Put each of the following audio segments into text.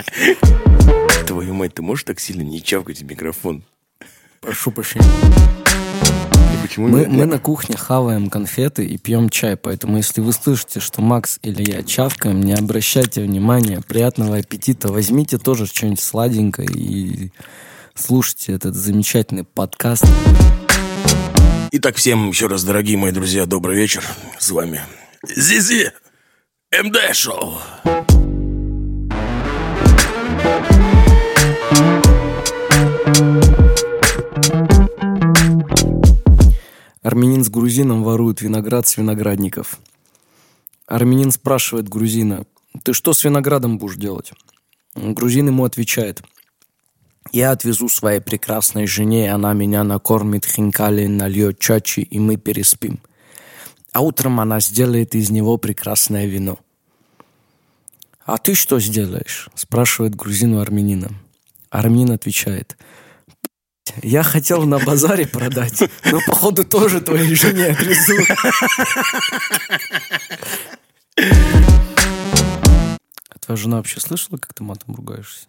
Твою мать, ты можешь так сильно не чавкать в микрофон? Прошу прощения. Почему Мы, мы на кухне хаваем конфеты и пьем чай, поэтому если вы слышите, что Макс или я чавкаем, не обращайте внимания, приятного аппетита, возьмите тоже что-нибудь сладенькое и слушайте этот замечательный подкаст. Итак, всем еще раз, дорогие мои друзья, добрый вечер. С вами Зизи МД Шоу. Армянин с грузином воруют виноград с виноградников. Армянин спрашивает грузина, ты что с виноградом будешь делать? Грузин ему отвечает, я отвезу своей прекрасной жене, и она меня накормит хинкали, нальет чачи, и мы переспим. А утром она сделает из него прекрасное вино. «А ты что сделаешь?» – спрашивает грузин у армянина. Армянин отвечает – я хотел на базаре продать, но походу тоже твоей жене отвезу. А твоя жена вообще слышала, как ты матом ругаешься?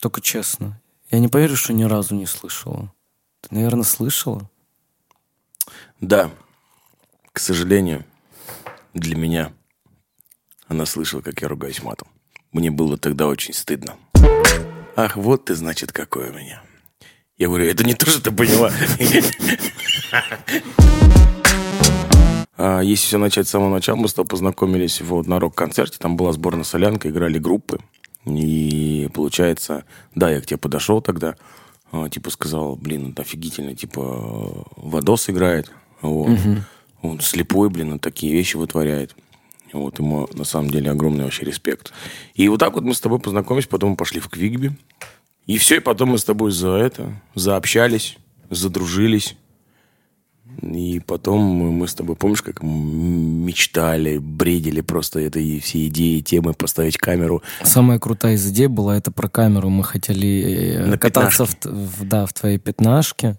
Только честно. Я не поверю, что ни разу не слышала. Ты, наверное, слышала? Да, к сожалению, для меня она слышала, как я ругаюсь матом. Мне было тогда очень стыдно. Ах, вот ты, значит, какой у меня. Я говорю, это не то, что ты поняла. А, Если все начать с самого начала, мы с тобой познакомились вот на рок-концерте. Там была сборная солянка, играли группы. И получается, да, я к тебе подошел тогда, а, типа сказал, блин, это офигительно, типа Вадос играет. Вот. Он слепой, блин, он такие вещи вытворяет. Вот ему на самом деле огромный вообще респект. И вот так вот мы с тобой познакомились, потом мы пошли в Квигби. И все, и потом мы с тобой за это заобщались, задружились. И потом мы, с тобой, помнишь, как мечтали, бредили просто этой все идеи, темы, поставить камеру. Самая крутая из идей была это про камеру. Мы хотели э, На кататься т- в- да, в твоей пятнашке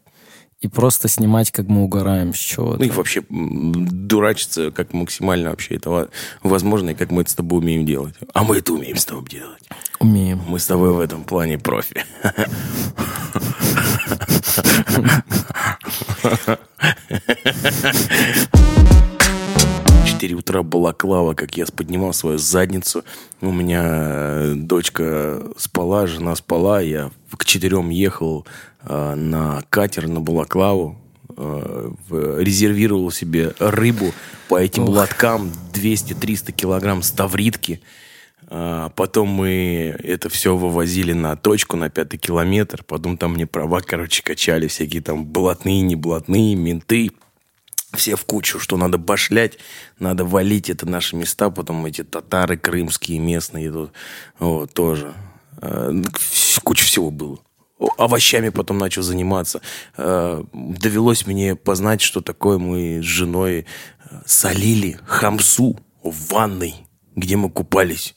и просто снимать, как мы угораем с чего-то. Ну и вообще дурачиться как максимально вообще это во- возможно, и как мы это с тобой умеем делать. А мы это умеем с тобой делать. Умеем. Мы с тобой в этом плане профи. Четыре утра балаклава, как я поднимал свою задницу. У меня э, дочка спала, жена спала. Я к четырем ехал на катер на балаклаву. э, резервировал себе рыбу по этим лоткам 200-300 килограмм ставритки. А, Потом мы это все вывозили на точку, на пятый километр. Потом там мне права, короче, качали. Всякие там блатные, не блатные, менты. Все в кучу, что надо башлять, надо валить. Это наши места. Потом эти татары крымские, местные идут. Вот, тоже. Ну, Куча всего было. Овощами потом начал заниматься. А, Довелось мне познать, что такое мы с женой э, солили хамсу в ванной, где мы купались.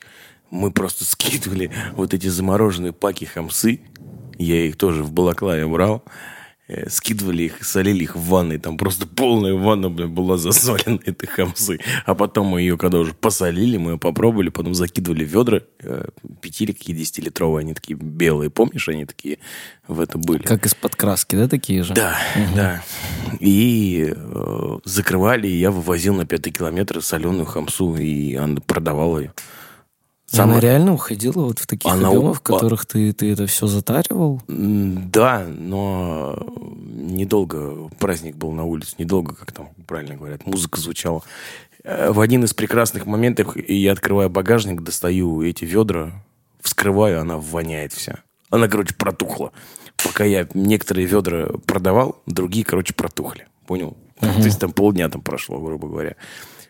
Мы просто скидывали вот эти замороженные паки хамсы. Я их тоже в балаклаве брал. Э, Скидывали их, солили их в ванной. Там просто полная ванна, блин, была засолена этой хамсы. А потом мы ее, когда уже посолили, мы ее попробовали, потом закидывали ведра. э, Пятилитки, десятилитровые, они такие белые. Помнишь, они такие в это были? Как из-под краски, да, такие же? Да, да. И э, закрывали, и я вывозил на пятый километр соленую хамсу, и она продавала ее. И Она реально уходила вот в таких Она объемах, в которых ты, ты это все затаривал? Да, но недолго праздник был на улице, недолго, как там правильно говорят, музыка звучала. Э, В один из прекрасных моментов я открываю багажник, достаю эти ведра, вскрываю, она воняет вся. Она, короче, протухла. Пока я некоторые ведра продавал, другие, короче, протухли. Понял? То есть там полдня там прошло, грубо говоря.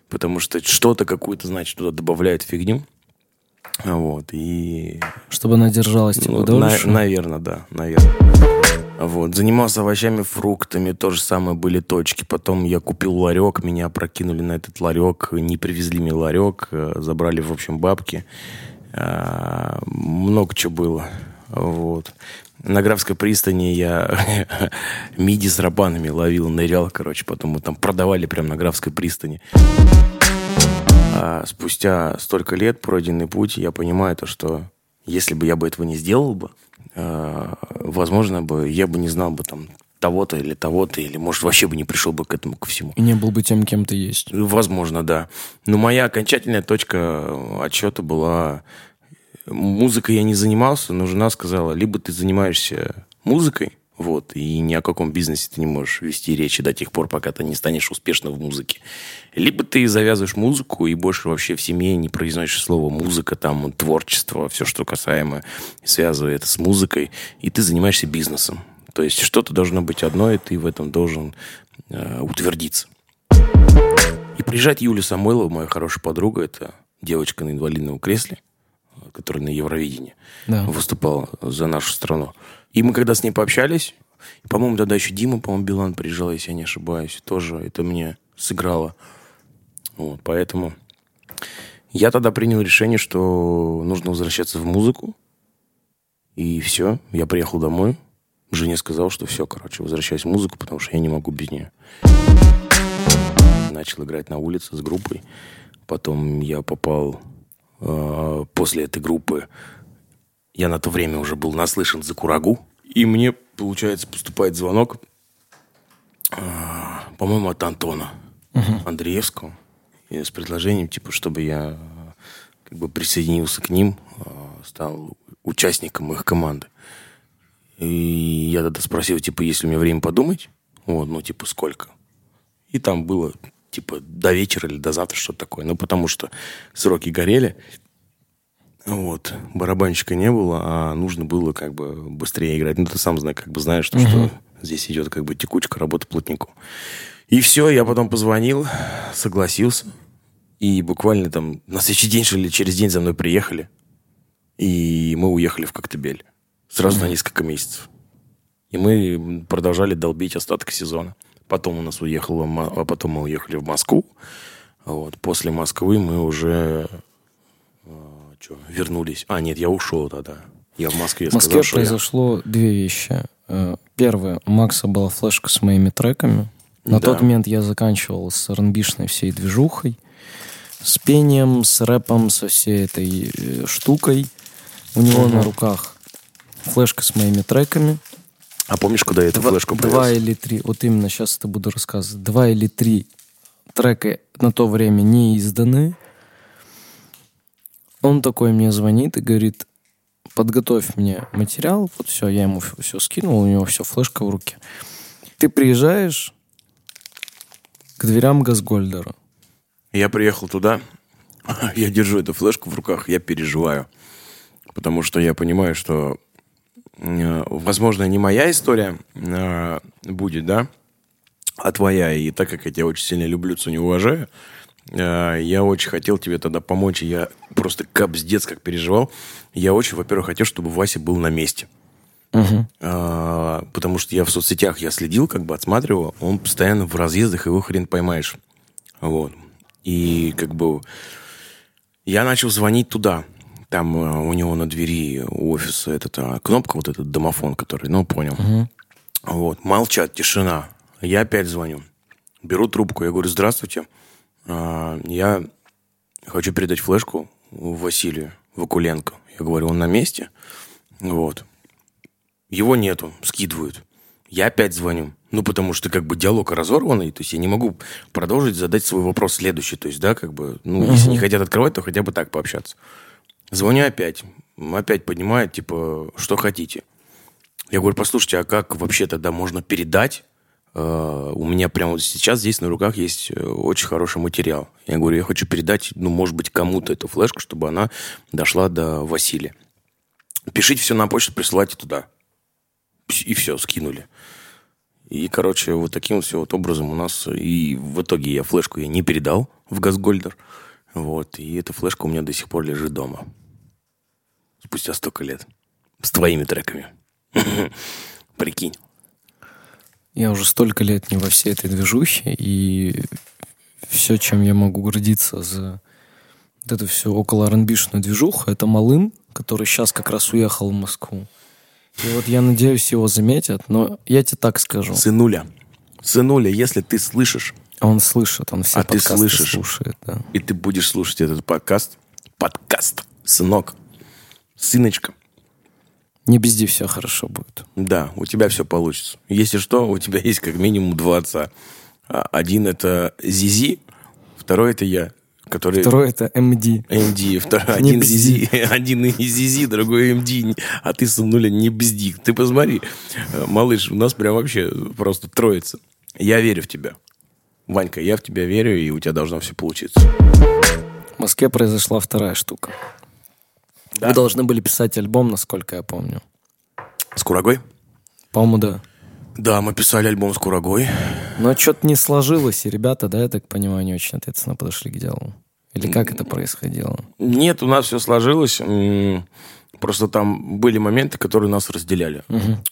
Потому что что-то какую-то, значит, туда добавляют фигню. Вот, и Чтобы она держалась типа ну, дольше? наверное, да, наверное. Вот. Занимался овощами, фруктами, то же самое были точки. Потом я купил ларек, меня прокинули на этот ларек, не привезли мне ларек, э, забрали, в общем, бабки. А, Много чего было. Вот. На Графской пристани я миди с рабанами ловил, нырял, короче. Потом мы там продавали прямо на Графской пристани. А спустя столько лет пройденный путь, я понимаю то, что если бы я бы этого не сделал бы, э, возможно бы я бы не знал бы там того-то или того-то, или, может, вообще бы не пришел бы к этому, ко всему. И не был бы тем, кем ты есть. Возможно, да. Но моя окончательная точка отчета была... Музыкой я не занимался, но жена сказала, либо ты занимаешься музыкой, вот, и ни о каком бизнесе ты не можешь вести речи до тех пор, пока ты не станешь успешным в музыке. Либо ты завязываешь музыку и больше вообще в семье не произносишь слово музыка, там, творчество, все, что касаемо, связывает это с музыкой, и ты занимаешься бизнесом. То есть что-то должно быть одно, и ты в этом должен э, утвердиться. И приезжает Юлия Самойлова, моя хорошая подруга, это девочка на инвалидном кресле, которая на Евровидении Да. выступала за нашу страну. И мы когда с ней пообщались, по-моему, тогда еще Дима, по-моему, Билан приезжал, если я не ошибаюсь, тоже это мне сыграло. Вот, поэтому я тогда принял решение, что нужно возвращаться в музыку. И все, я приехал домой. Жене сказал, что все, короче, возвращаюсь в музыку, потому что я не могу без нее. Начал играть на улице с группой. Потом я попал э, после этой группы. Я на то время уже был наслышан за Курагу. И мне, получается, поступает звонок, э, по-моему, от Антона Андреевского. И с предложением, типа, чтобы я как бы присоединился к ним, э, стал участником их команды. И я тогда спросил, типа, есть ли у меня время подумать? Вот, ну, типа, сколько? И там было, типа, до вечера или до завтра что-то такое. Ну, потому что сроки горели. Вот. Барабанщика не было, а нужно было как бы быстрее играть. Ну, ты сам знаешь, как бы знаешь, что, что здесь идет как бы текучка, работа плотником. И все, я потом позвонил, согласился. И буквально там на следующий день, что ли, через день за мной приехали. И мы уехали в Коктебель. Сразу на несколько месяцев. И мы продолжали долбить остаток сезона. Потом у нас уехало, а потом мы уехали в Москву. Вот. После Москвы мы уже чё, вернулись. А, нет, я ушел тогда. Я в Москве В Москве сказал, что я- произошло две вещи. Э, Первое, у Макса была флешка с моими треками. На Да. тот момент я заканчивал с rb всей движухой, с пением, с рэпом, со всей этой э, штукой. У него на руках флешка с моими треками. А помнишь, куда я эту Два, флешку два привез? или три, вот именно сейчас это буду рассказывать. Два или три трека на то время не изданы. Он такой мне звонит и говорит, подготовь мне материал. Вот все, я ему все скинул, у него все, флешка в руке. Ты приезжаешь к дверям Газгольдера. Я приехал туда, я держу эту флешку в руках, я переживаю. Потому что я понимаю, что, э, возможно, не моя история э, будет, да, а твоя. И так как я тебя очень сильно люблю, ценю, уважаю, я очень хотел тебе тогда помочь. и Я просто капздец как переживал. Я очень, во-первых, хотел, чтобы Вася был на месте. А, потому что я в соцсетях я следил, как бы отсматривал, он постоянно в разъездах, его хрен поймаешь. Вот. И как бы я начал звонить туда. Там э, у него на двери у офиса эта кнопка, вот этот домофон, который, ну, понял. Вот. Молчат, тишина. Я опять звоню. Беру трубку, я говорю, здравствуйте. А, Я хочу передать флешку Василию Вакуленко. Я говорю, он на месте? Вот. Его нету, скидывают. Я опять звоню. Ну, потому что как бы диалог разорванный, то есть я не могу продолжить задать свой вопрос следующий. То есть, да, как бы, ну, если не хотят открывать, то хотя бы так пообщаться. Звоню опять. Опять поднимает, типа, что хотите. Я говорю, послушайте, а как вообще тогда можно передать? Э, У меня прямо сейчас здесь на руках есть э, очень хороший материал. Я говорю, я хочу передать, ну, может быть, кому-то эту флешку, чтобы она дошла до Василия. Пишите все на почту, присылайте туда. И все, скинули. И, короче, вот таким вот все вот образом у нас... И в итоге я флешку я не передал в Газгольдер. Вот. И эта флешка у меня до сих пор лежит дома. Спустя столько лет. С твоими треками. Прикинь. Я уже столько лет не во всей этой движухе, и все, чем я могу гордиться за вот эту всю около rb движуху, это Малым, который сейчас как раз уехал в Москву. И вот я надеюсь, его заметят, но я тебе так скажу. Сынуля. Сынуля, если ты слышишь, Он слышит, он все А ты подкасты слышишь? слушает, да. и ты будешь слушать этот подкаст, подкаст, сынок, сыночка, Не безди, все хорошо будет. да, у тебя все получится. Если что, у тебя есть как минимум два отца. А, Один это Зизи, второй это я, который... Второе это МД. МД, второй, Не один, бзди. Зизи, один и Зизи, другой МД, а ты сынуля не бзди. Ты посмотри, э, малыш, у нас прям вообще просто троица. Я верю в тебя. Ванька, я в тебя верю, и у тебя должно все получиться. В Москве произошла вторая штука. Да. Вы должны были писать альбом, насколько я помню. С Курагой? По-моему, да. Да, мы писали альбом с Курагой. Но что-то не сложилось, и ребята, да, я так понимаю, не очень ответственно подошли к делу. Или как это происходило? Нет, у нас все сложилось. Просто там были моменты, которые нас разделяли.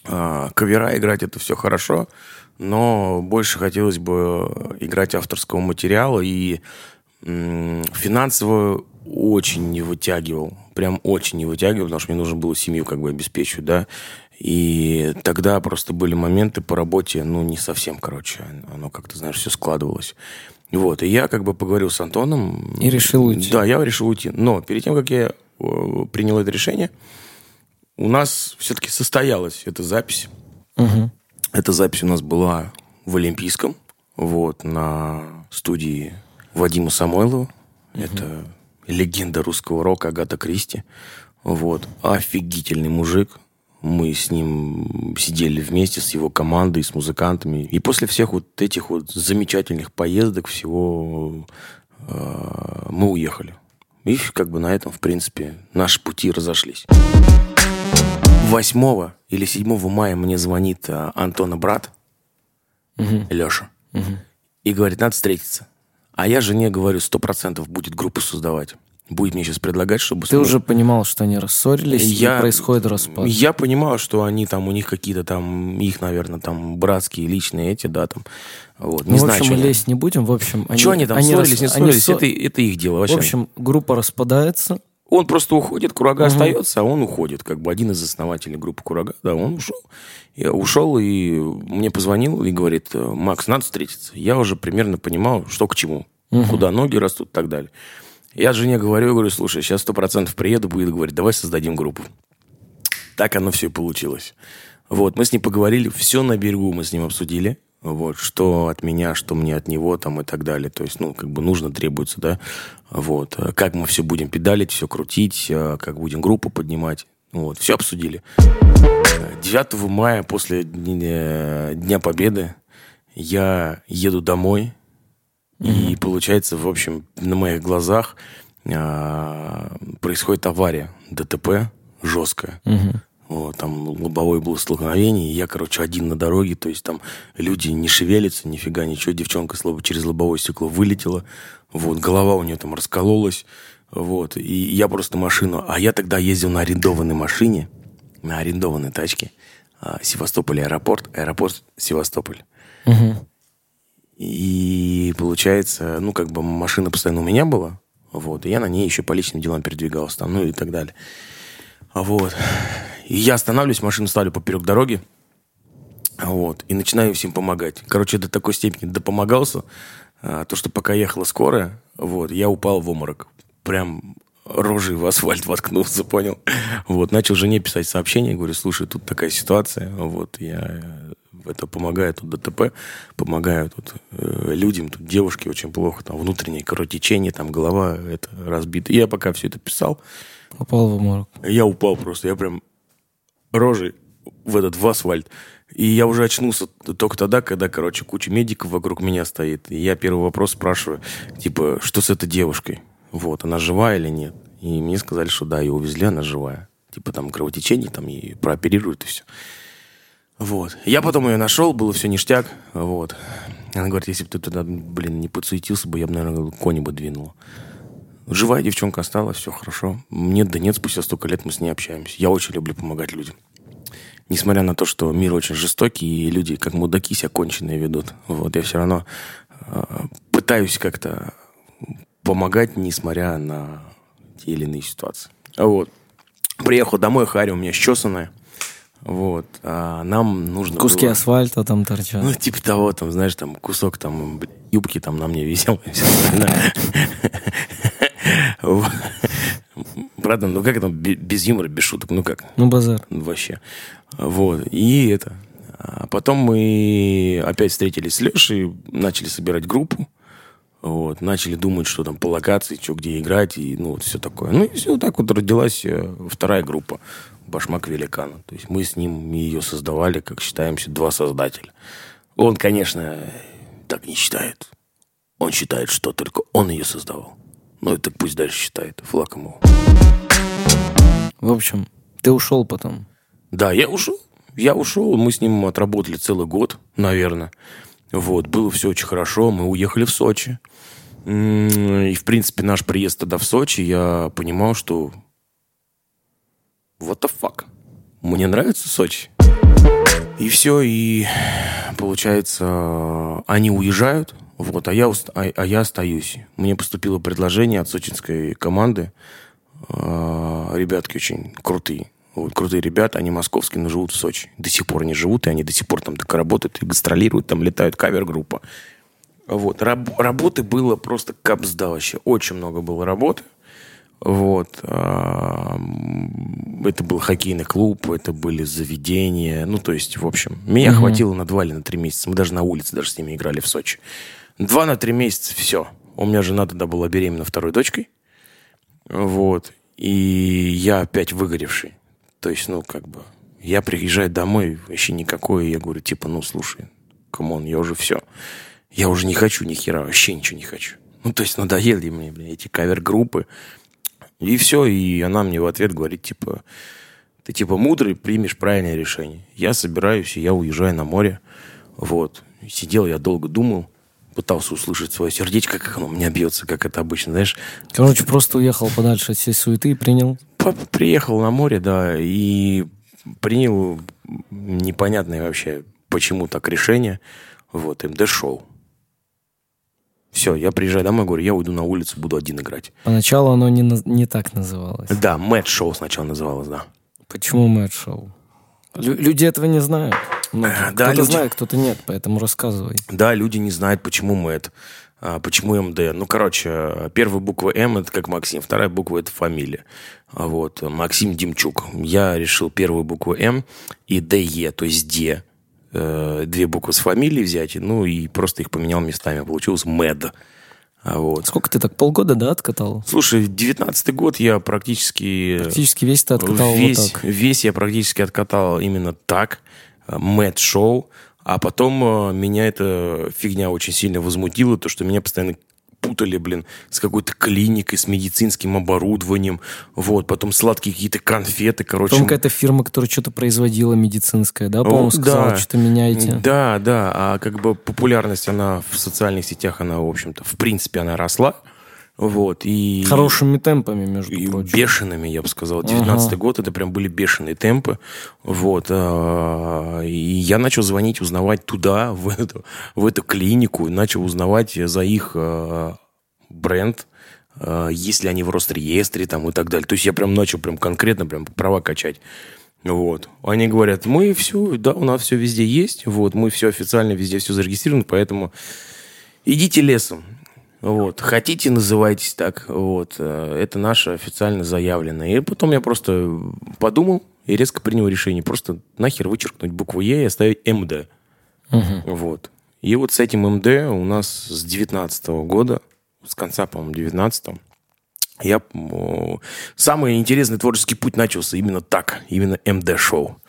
А, Кавера играть это все хорошо, но больше хотелось бы играть авторского материала и м, финансово очень не вытягивал. Прям очень не вытягивал, потому что мне нужно было семью как бы обеспечивать, да. И тогда просто были моменты по работе, ну, не совсем, короче, оно как-то, знаешь, все складывалось. Вот, и я как бы поговорил с Антоном. И решил уйти. Да, я решил уйти. Но перед тем, как я э, принял это решение, у нас все-таки состоялась эта запись. Мгм. Эта запись у нас была в Олимпийском, вот, на студии Вадима Самойлова. Это легенда русского рока Агата Кристи. Вот. Офигительный мужик. Мы с ним сидели вместе с его командой, с музыкантами. И после всех вот этих вот замечательных поездок всего э, мы уехали. И как бы на этом, в принципе, наши пути разошлись. 8 или 7 мая мне звонит а, Антона брат, Леша, и говорит, надо встретиться. А я жене говорю, сто процентов будет группу создавать. Будет мне сейчас предлагать, чтобы... Ты уже понимал, что они рассорились, Я- и происходит распад. Я понимал, что они там, у них какие-то там, их, наверное, там братские, личные эти, да, там. Вот. Не Ну, в знаю, общем, что мы они- лезть не будем. В общем, они, Чё они там они ссорились, рас- не они ссорились, ссо- это, это их дело вообще. В общем, группа распадается. Он просто уходит, Курага остается, а он уходит. Как бы один из основателей группы Курага, да, он ушел. Я ушел и мне позвонил и говорит, Макс, надо встретиться. Я уже примерно понимал, что к чему, куда ноги растут и так далее. Я жене говорю, говорю, слушай, сейчас сто процентов приеду, будет говорить, давай создадим группу. Так оно все и получилось. Вот, мы с ним поговорили, все на берегу мы с ним обсудили. Вот, что от меня, что мне от него, там, и так далее. То есть, ну, как бы нужно, требуется, да. Вот, э, как мы все будем педалить, все крутить, э, как будем группу поднимать. Вот, все обсудили. Э, 9 мая, после Дня Дня Победы, я еду домой, и получается, в общем, на моих глазах а, происходит авария, ДТП жесткая. Вот, там лобовое было столкновение, и я, короче, один на дороге, то есть там люди не шевелятся, нифига, ничего, девчонка слабо через лобовое стекло вылетела, вот, голова у нее там раскололась, вот, и я просто машину, а я тогда ездил на арендованной машине, на арендованной тачке, а, Севастополь аэропорт, аэропорт Севастополь. И получается, ну, как бы машина постоянно у меня была, вот, и я на ней еще по личным делам передвигался там, ну и так далее. А Вот. И я останавливаюсь, машину ставлю поперек дороги, вот, и начинаю всем помогать. Короче, до такой степени допомогался, а, то, что пока ехала скорая, вот, я упал в обморок. Прям рожей в асфальт воткнулся, понял? Вот, начал жене писать сообщение, говорю, слушай, тут такая ситуация, вот, я э, это помогаю тут ДТП, помогаю тут э, людям, тут девушке очень плохо, там внутреннее кровотечение, там голова это разбита. И я пока все это писал, Упал в обморок. я упал просто, я прям рожей в этот, в асфальт. И я уже очнулся только тогда, когда, короче, куча медиков вокруг меня стоит. И я первый вопрос спрашиваю, типа, что с этой девушкой? Вот, она живая или нет? И мне сказали, что да, ее увезли, она живая. Типа там кровотечение, там и прооперируют, и все. Вот. Я потом ее нашел, было все ништяк. Вот. Она говорит, если бы ты туда, блин, не подсуетился бы, я бы, наверное, кони бы двинул. Живая девчонка осталась, все хорошо. Мне да нет, спустя столько лет мы с ней общаемся. Я очень люблю помогать людям. Несмотря на то, что мир очень жестокий, и люди как мудаки себя конченые ведут. Вот, я все равно э, пытаюсь как-то помогать, несмотря на те или иные ситуации. Вот. Приехал домой, Харя у меня счесанная. Вот. А нам нужно Куски было- асфальта там торчат. ну, типа того, там, знаешь, там кусок там юбки там на мне висел. и остальное. Вот. правда, ну как это без юмора, без шуток, ну как? Ну, базар. Вообще. Вот. И это. А потом мы опять встретились с Лешей, начали собирать группу. Вот, начали думать, что там по локации, что где играть, и ну, вот все такое. Ну, и все, так вот родилась э, вторая группа «Башмак Великана». То есть мы с ним ее создавали, как считаемся, два создателя. Он, конечно, так не считает. Он считает, что только он ее создавал. Ну, это пусть дальше считает. Флаг ему. В общем, ты ушел потом. Да, я ушел. Я ушел, мы с ним отработали целый год, наверное. Вот, было все очень хорошо, мы уехали в Сочи. И, в принципе, наш приезд тогда в Сочи, я понимал, что what the fuck? Мне нравится Сочи. И все, и получается, они уезжают, вот, а я, а, а я остаюсь. Мне поступило предложение от сочинской команды. А, ребятки очень крутые. Вот, крутые ребята, они московские, но живут в Сочи. До сих пор они живут, и они до сих пор там так работают, и гастролируют, там летают кавер-группа. Вот. Раб- работы было просто капсда вообще. Очень много было работы. Вот. Это был хоккейный клуб, это были заведения. Ну, то есть, в общем, меня угу. хватило на два или на три месяца. Мы даже на улице даже с ними играли в Сочи. Два на три месяца, все. У меня жена тогда была беременна второй дочкой. Вот. И я опять выгоревший. То есть, ну, как бы, я приезжаю домой, вообще никакой, я говорю, типа, ну, слушай, come on, я уже все. Я уже не хочу ни хера, вообще ничего не хочу. Ну, то есть, надоели мне, блин, эти кавер-группы. И все, и она мне в ответ говорит, типа, ты, типа, мудрый, примешь правильное решение. Я собираюсь, и я уезжаю на море. Вот. Сидел я долго думал, пытался услышать свое сердечко, как оно у меня бьется, как это обычно, знаешь. Короче, просто уехал подальше от всей суеты и принял приехал на море, да, и принял непонятное вообще, почему так решение. Вот, МД-шоу. Все, я приезжаю домой, говорю, я уйду на улицу, буду один играть. Поначалу оно не, не так называлось. Да, Мэтт-шоу сначала называлось, да. Почему Мэтт-шоу? Лю- люди этого не знают. Многие. Да, кто-то люди... знает, кто-то нет, поэтому рассказывай. Да, люди не знают, почему Мэтт. А, почему МД? Ну, короче, первая буква М – это как Максим, вторая буква – это фамилия. Вот, Максим Демчук. Я решил первую букву М и ДЕ, то есть Де. Э, две буквы с фамилией взять, ну, и просто их поменял местами. Получилось МЭД. А вот. Сколько ты так, полгода, да, откатал? Слушай, девятнадцатый год я практически... Практически весь ты откатал весь, вот так? Весь я практически откатал именно так. Мэт-шоу. А потом э, меня эта фигня очень сильно возмутила, то, что меня постоянно путали, блин, с какой-то клиникой, с медицинским оборудованием, вот, потом сладкие какие-то конфеты, короче. Потом какая-то фирма, которая что-то производила медицинское, да, по-моему, сказала, да, что-то меняете. Да, да, а как бы популярность, она в социальных сетях, она, в общем-то, в принципе, она росла, вот, и... Хорошими темпами, между и прочим. Бешеными, я бы сказал. 19 ага. год, это прям были бешеные темпы. Вот. А, и я начал звонить, узнавать туда, в эту, в эту клинику, начал узнавать за их а, бренд, а, есть ли они в Росреестре там и так далее. То есть я прям начал прям конкретно прям права качать. Вот. Они говорят, мы все, да, у нас все везде есть, вот, мы все официально везде все зарегистрировано, поэтому идите лесом. Вот. Хотите, называйтесь так. Вот. Э, это наше официально заявленное. И потом я просто подумал и резко принял решение просто нахер вычеркнуть букву Е и оставить МД. Угу. Вот. И вот с этим МД у нас с 19 года, с конца, по-моему, 19 я... Самый интересный творческий путь начался именно так, именно МД-шоу.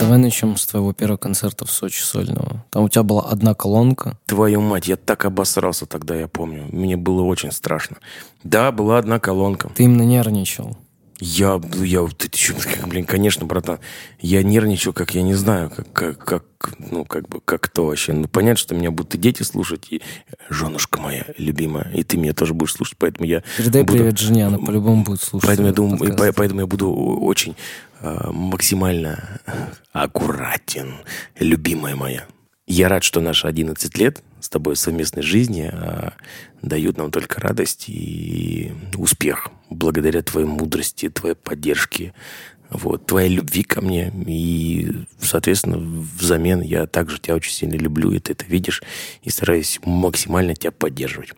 Давай начнем с твоего первого концерта в Сочи сольного. Там у тебя была одна колонка. Твою мать, я так обосрался тогда, я помню. Мне было очень страшно. Да, была одна колонка. Ты именно нервничал. Я, я, ты, ты, блин, конечно, братан, я нервничал, как я не знаю, как, как, как, ну, как бы, как то вообще. Ну, понятно, что меня будут и дети слушать, и женушка моя любимая, и ты меня тоже будешь слушать, поэтому я... Передай буду, привет жене, она по-любому будет слушать. Поэтому я думаю, по, поэтому я буду очень э, максимально аккуратен, любимая моя. Я рад, что наши 11 лет с тобой совместной жизни а, дают нам только радость и успех. Благодаря твоей мудрости, твоей поддержке, вот, твоей любви ко мне. И, соответственно, взамен я также тебя очень сильно люблю, и ты это видишь, и стараюсь максимально тебя поддерживать.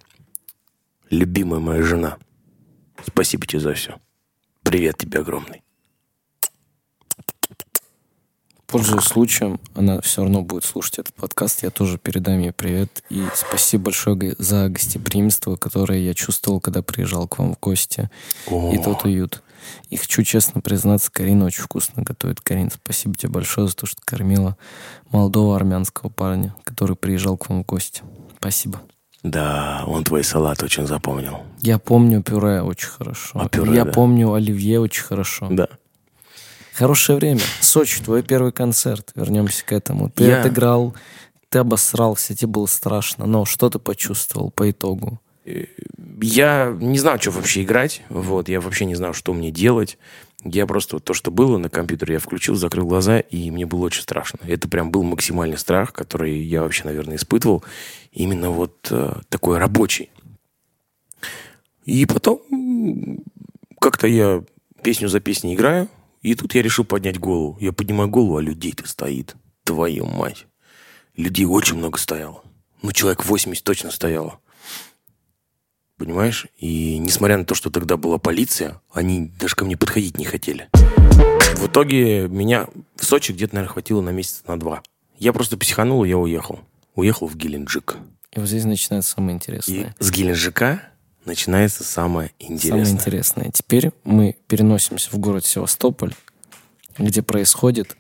Любимая моя жена. Спасибо тебе за все. Привет тебе огромный. Пользуясь случаем, она все равно будет слушать этот подкаст. Я тоже передам ей привет. И спасибо большое за гостеприимство, которое я чувствовал, когда приезжал к вам в гости. О. И тот уют. И хочу честно признаться, Карина очень вкусно готовит. Карин, спасибо тебе большое за то, что кормила молодого армянского парня, который приезжал к вам в гости. Спасибо. Да, он твой салат очень запомнил. Я помню пюре очень хорошо. А пюре, я да. помню оливье очень хорошо. Да. Хорошее время. Сочи, твой первый концерт. Вернемся к этому. Ты Я- отыграл, ты обосрался, тебе было страшно. Но что ты почувствовал по итогу? Я не знал, что вообще играть. Вот, я вообще не знал, что мне делать. Я просто вот то, что было на компьютере, я включил, закрыл глаза, и мне было очень страшно. Это прям был максимальный страх, который я вообще, наверное, испытывал. Именно вот э, такой рабочий. И потом как-то я песню за песней играю, и тут я решил поднять голову. Я поднимаю голову, а людей-то стоит. Твою мать. Людей очень много стояло. Ну, человек 80 точно стояло. Понимаешь? И несмотря на то, что тогда была полиция, они даже ко мне подходить не хотели. В итоге меня в Сочи где-то, наверное, хватило на месяц на два. Я просто психанул, и я уехал. Уехал в Геленджик. И вот здесь начинается самое И интересное. с Геленджика начинается самое интересное. Самое интересное. Теперь мы переносимся в город Севастополь, где происходит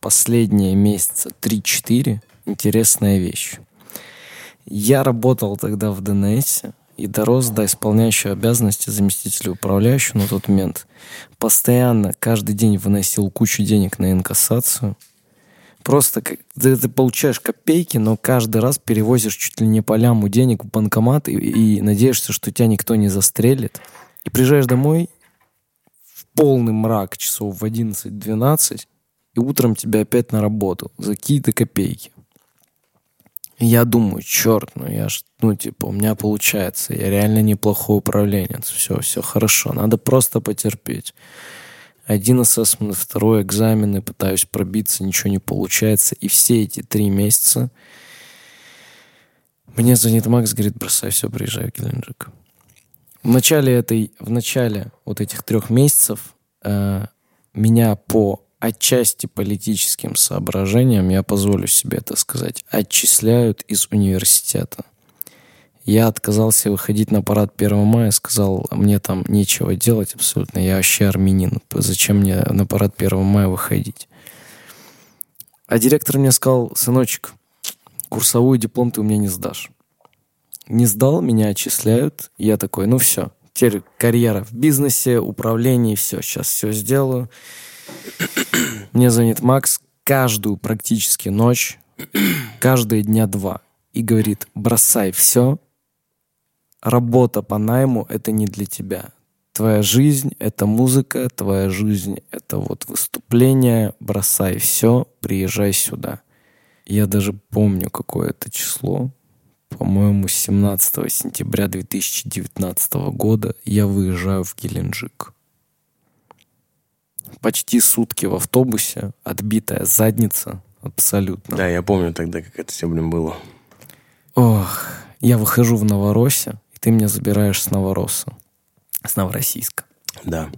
последние месяца 3-4 интересная вещь. Я работал тогда в ДНС и дорос до исполняющего обязанности заместителя управляющего на тот момент. Постоянно, каждый день выносил кучу денег на инкассацию. Просто ты, ты получаешь копейки, но каждый раз перевозишь чуть ли не по ляму денег в банкомат и, и надеешься, что тебя никто не застрелит. И приезжаешь домой в полный мрак часов в 11-12, и утром тебя опять на работу за какие-то копейки. И я думаю, черт, ну я ж, ну типа, у меня получается, я реально неплохой управленец, все, все хорошо, надо просто потерпеть. Один ассессмент, второй экзамены, пытаюсь пробиться, ничего не получается. И все эти три месяца мне звонит Макс, говорит, бросай все, приезжай в Геленджик. В начале этой, в начале вот этих трех месяцев э, меня по отчасти политическим соображениям, я позволю себе это сказать, отчисляют из университета. Я отказался выходить на парад 1 мая, сказал, мне там нечего делать абсолютно, я вообще армянин, зачем мне на парад 1 мая выходить? А директор мне сказал, сыночек, курсовую диплом ты у меня не сдашь. Не сдал, меня отчисляют. Я такой, ну все, теперь карьера в бизнесе, управлении, все, сейчас все сделаю. Мне звонит Макс каждую практически ночь, каждые дня два. И говорит, бросай все, работа по найму — это не для тебя. Твоя жизнь — это музыка, твоя жизнь — это вот выступление, бросай все, приезжай сюда. Я даже помню, какое это число. По-моему, 17 сентября 2019 года я выезжаю в Геленджик. Почти сутки в автобусе, отбитая задница, абсолютно. Да, я помню тогда, как это все, блин, было. Ох, я выхожу в Новороссия, и ты меня забираешь с Новороса. С Новороссийска. Да.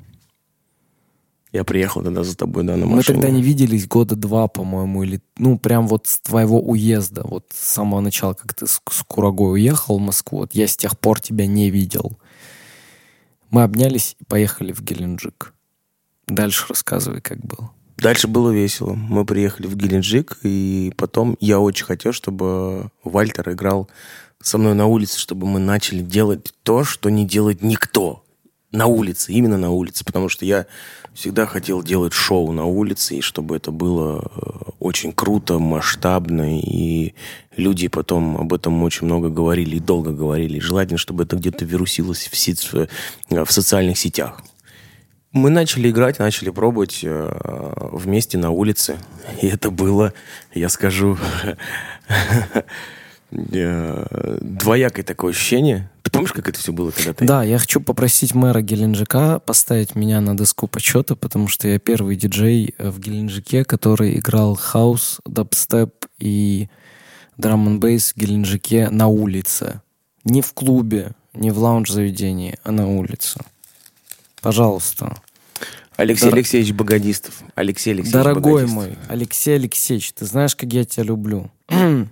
Я приехал тогда за тобой, да, на Мы машине. тогда не виделись года два, по-моему, или, ну, прям вот с твоего уезда, вот с самого начала, как ты с, с Курагой уехал в Москву, вот я с тех пор тебя не видел. Мы обнялись и поехали в Геленджик. Дальше рассказывай, как было. Дальше было весело. Мы приехали в Геленджик, и потом я очень хотел, чтобы Вальтер играл со мной на улице, чтобы мы начали делать то, что не делает никто на улице, именно на улице, потому что я всегда хотел делать шоу на улице, и чтобы это было э, очень круто, масштабно, и люди потом об этом очень много говорили и долго говорили. И желательно, чтобы это где-то вирусилось в, сеть- в социальных сетях. Мы начали играть, начали пробовать э, вместе на улице. И это было, я скажу, э, двоякое такое ощущение. Ты помнишь, как это все было, когда ты... Да, я хочу попросить мэра Геленджика поставить меня на доску почета, потому что я первый диджей э, в Геленджике, который играл хаус, дабстеп и драм н бейс в Геленджике на улице. Не в клубе, не в лаунж-заведении, а на улице. Пожалуйста. Алексей Дор- Алексеевич Богодистов. Алексей Алексеевич Дорогой Богодистов. мой, Алексей Алексеевич, ты знаешь, как я тебя люблю.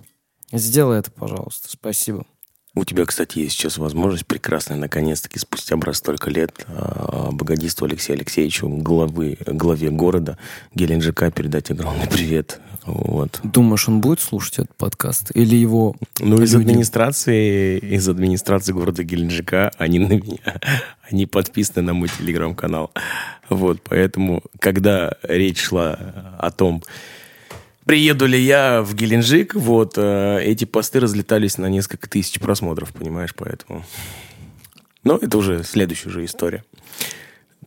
Сделай это, пожалуйста. Спасибо. У тебя, кстати, есть сейчас возможность прекрасная, наконец-таки, спустя брат столько лет, а, Богодисту Алексею Алексеевичу, главы, главе города Геленджика, передать огромный привет. Вот. Думаешь, он будет слушать этот подкаст? Или его... Ну, из люди- администрации, из администрации города Геленджика, они на меня, они подписаны на мой телеграм-канал. Вот, поэтому, когда речь шла о том, приеду ли я в Геленджик, вот, э, эти посты разлетались на несколько тысяч просмотров, понимаешь, поэтому... Но это уже следующая уже история.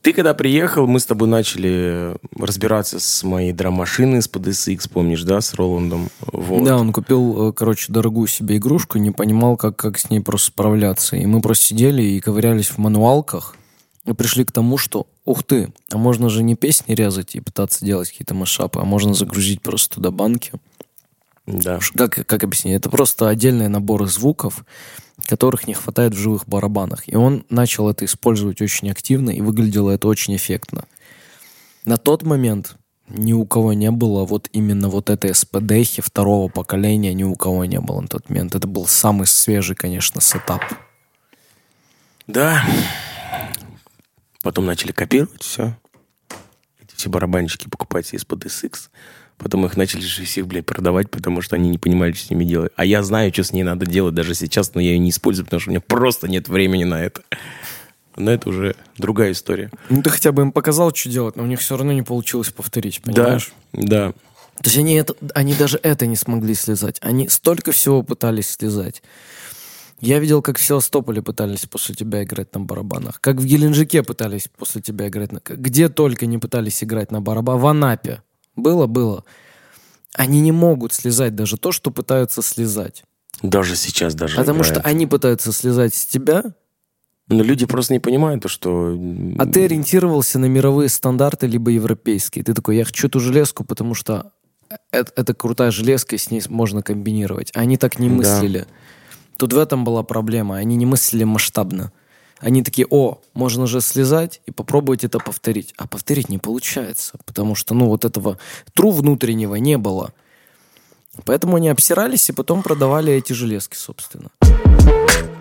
Ты когда приехал, мы с тобой начали разбираться с моей драм-машиной, с PDSX, помнишь, да, с Роландом? Вот. Да, он купил, э, короче, дорогую себе игрушку, не понимал, как, как с ней просто справляться. И мы просто сидели и ковырялись в мануалках, пришли к тому, что, ух ты, а можно же не песни резать и пытаться делать какие-то машапы, а можно загрузить просто туда банки. Да. Как, как объяснить? Это просто отдельные наборы звуков, которых не хватает в живых барабанах. И он начал это использовать очень активно, и выглядело это очень эффектно. На тот момент ни у кого не было вот именно вот этой СПДхи второго поколения, ни у кого не было на тот момент. Это был самый свежий, конечно, сетап. Да. Потом начали копировать все. Эти все барабанщики покупать из-под SX. Потом их начали же всех, блядь, продавать, потому что они не понимали, что с ними делать. А я знаю, что с ней надо делать даже сейчас, но я ее не использую, потому что у меня просто нет времени на это. Но это уже другая история. Ну, ты хотя бы им показал, что делать, но у них все равно не получилось повторить, понимаешь? Да. То есть они, это, они даже это не смогли слезать. Они столько всего пытались слезать. Я видел, как в Севастополе пытались после тебя играть на барабанах. Как в Геленджике пытались после тебя играть на... Где только не пытались играть на барабанах. В Анапе. Было, было. Они не могут слезать даже то, что пытаются слезать. Даже сейчас даже Потому играет. что они пытаются слезать с тебя, Но люди просто не понимают то, что... а ты ориентировался на мировые стандарты, либо европейские. Ты такой, я хочу эту железку, потому что это, это крутая железка, и с ней можно комбинировать. Они так не Да. Тут в этом была проблема. Они не мыслили масштабно. Они такие, о, можно же слезать и попробовать это повторить. А повторить не получается, потому что, ну, вот этого тру внутреннего не было. Поэтому они обсирались и потом продавали эти железки, собственно.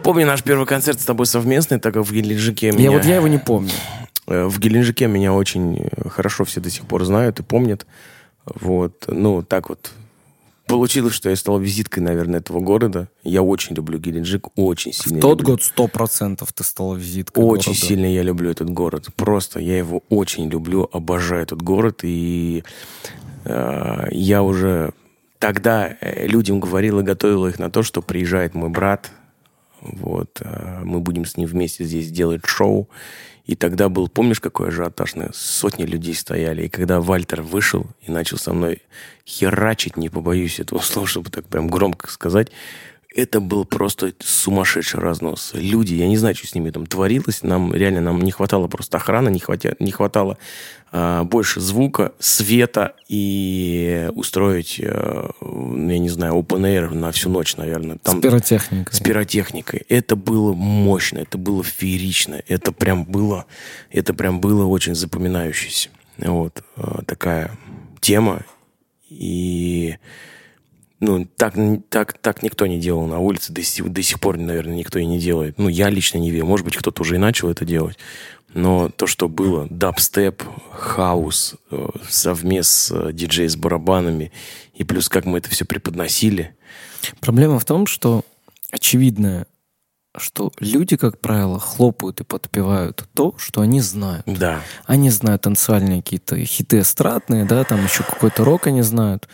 Помню наш первый концерт с тобой совместный, так как в Геленджике меня... Я вот я его не помню. Э, В Геленджике меня очень хорошо все до сих пор знают и помнят. Вот, ну, так вот получилось, что я стал визиткой, наверное, этого города. Я очень люблю Геленджик, очень сильно. В тот люблю. год сто процентов ты стала визиткой Очень города. сильно я люблю этот город. Просто я его очень люблю, обожаю этот город. И э, я уже тогда э, людям говорил и готовил их на то, что приезжает мой брат. Вот, э, мы будем с ним вместе здесь делать шоу. И тогда был, помнишь, какой ажиотаж? Сотни людей стояли. И когда Вальтер вышел и начал со мной херачить, не побоюсь этого слова, чтобы так прям громко сказать, это был просто сумасшедший разнос. Люди, я не знаю, что с ними там творилось. Нам реально нам не хватало просто охраны, не, хватя, не хватало а, больше звука, света и устроить, а, я не знаю, open air на всю ночь, наверное. Там, С пиротехникой. с пиротехникой. Это было мощно, это было феерично, это прям было, это прям было очень запоминающееся. Вот э, такая тема. И ну, так, так, так никто не делал на улице, до сих, до сих пор, наверное, никто и не делает. Ну, я лично не верю. Может быть, кто-то уже и начал это делать. Но то, что было, дабстеп, хаус, э, совмест с э, диджей с барабанами, и плюс как мы это все преподносили, Проблема в том, что очевидно, что люди, как правило, хлопают и подпевают то, что они знают. да, Они знают танцевальные какие-то хиты эстрадные, да, там еще какой-то рок они знают.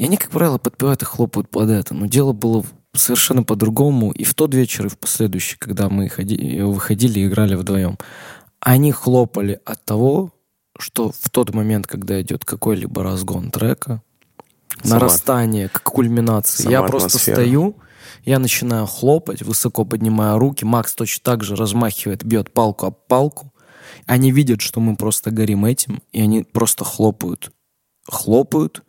И они, как правило, подпевают и хлопают под это. Но дело было совершенно по-другому и в тот вечер, и в последующий, когда мы ходи- выходили и играли вдвоем. Они хлопали от того, что в тот момент, когда идет какой-либо разгон трека, Сама- нарастание, к кульминации, сама я просто атмосфера. стою, я начинаю хлопать, высоко поднимая руки, Макс точно так же размахивает, бьет палку об палку. Они видят, что мы просто горим этим, и они просто хлопают. Хлопают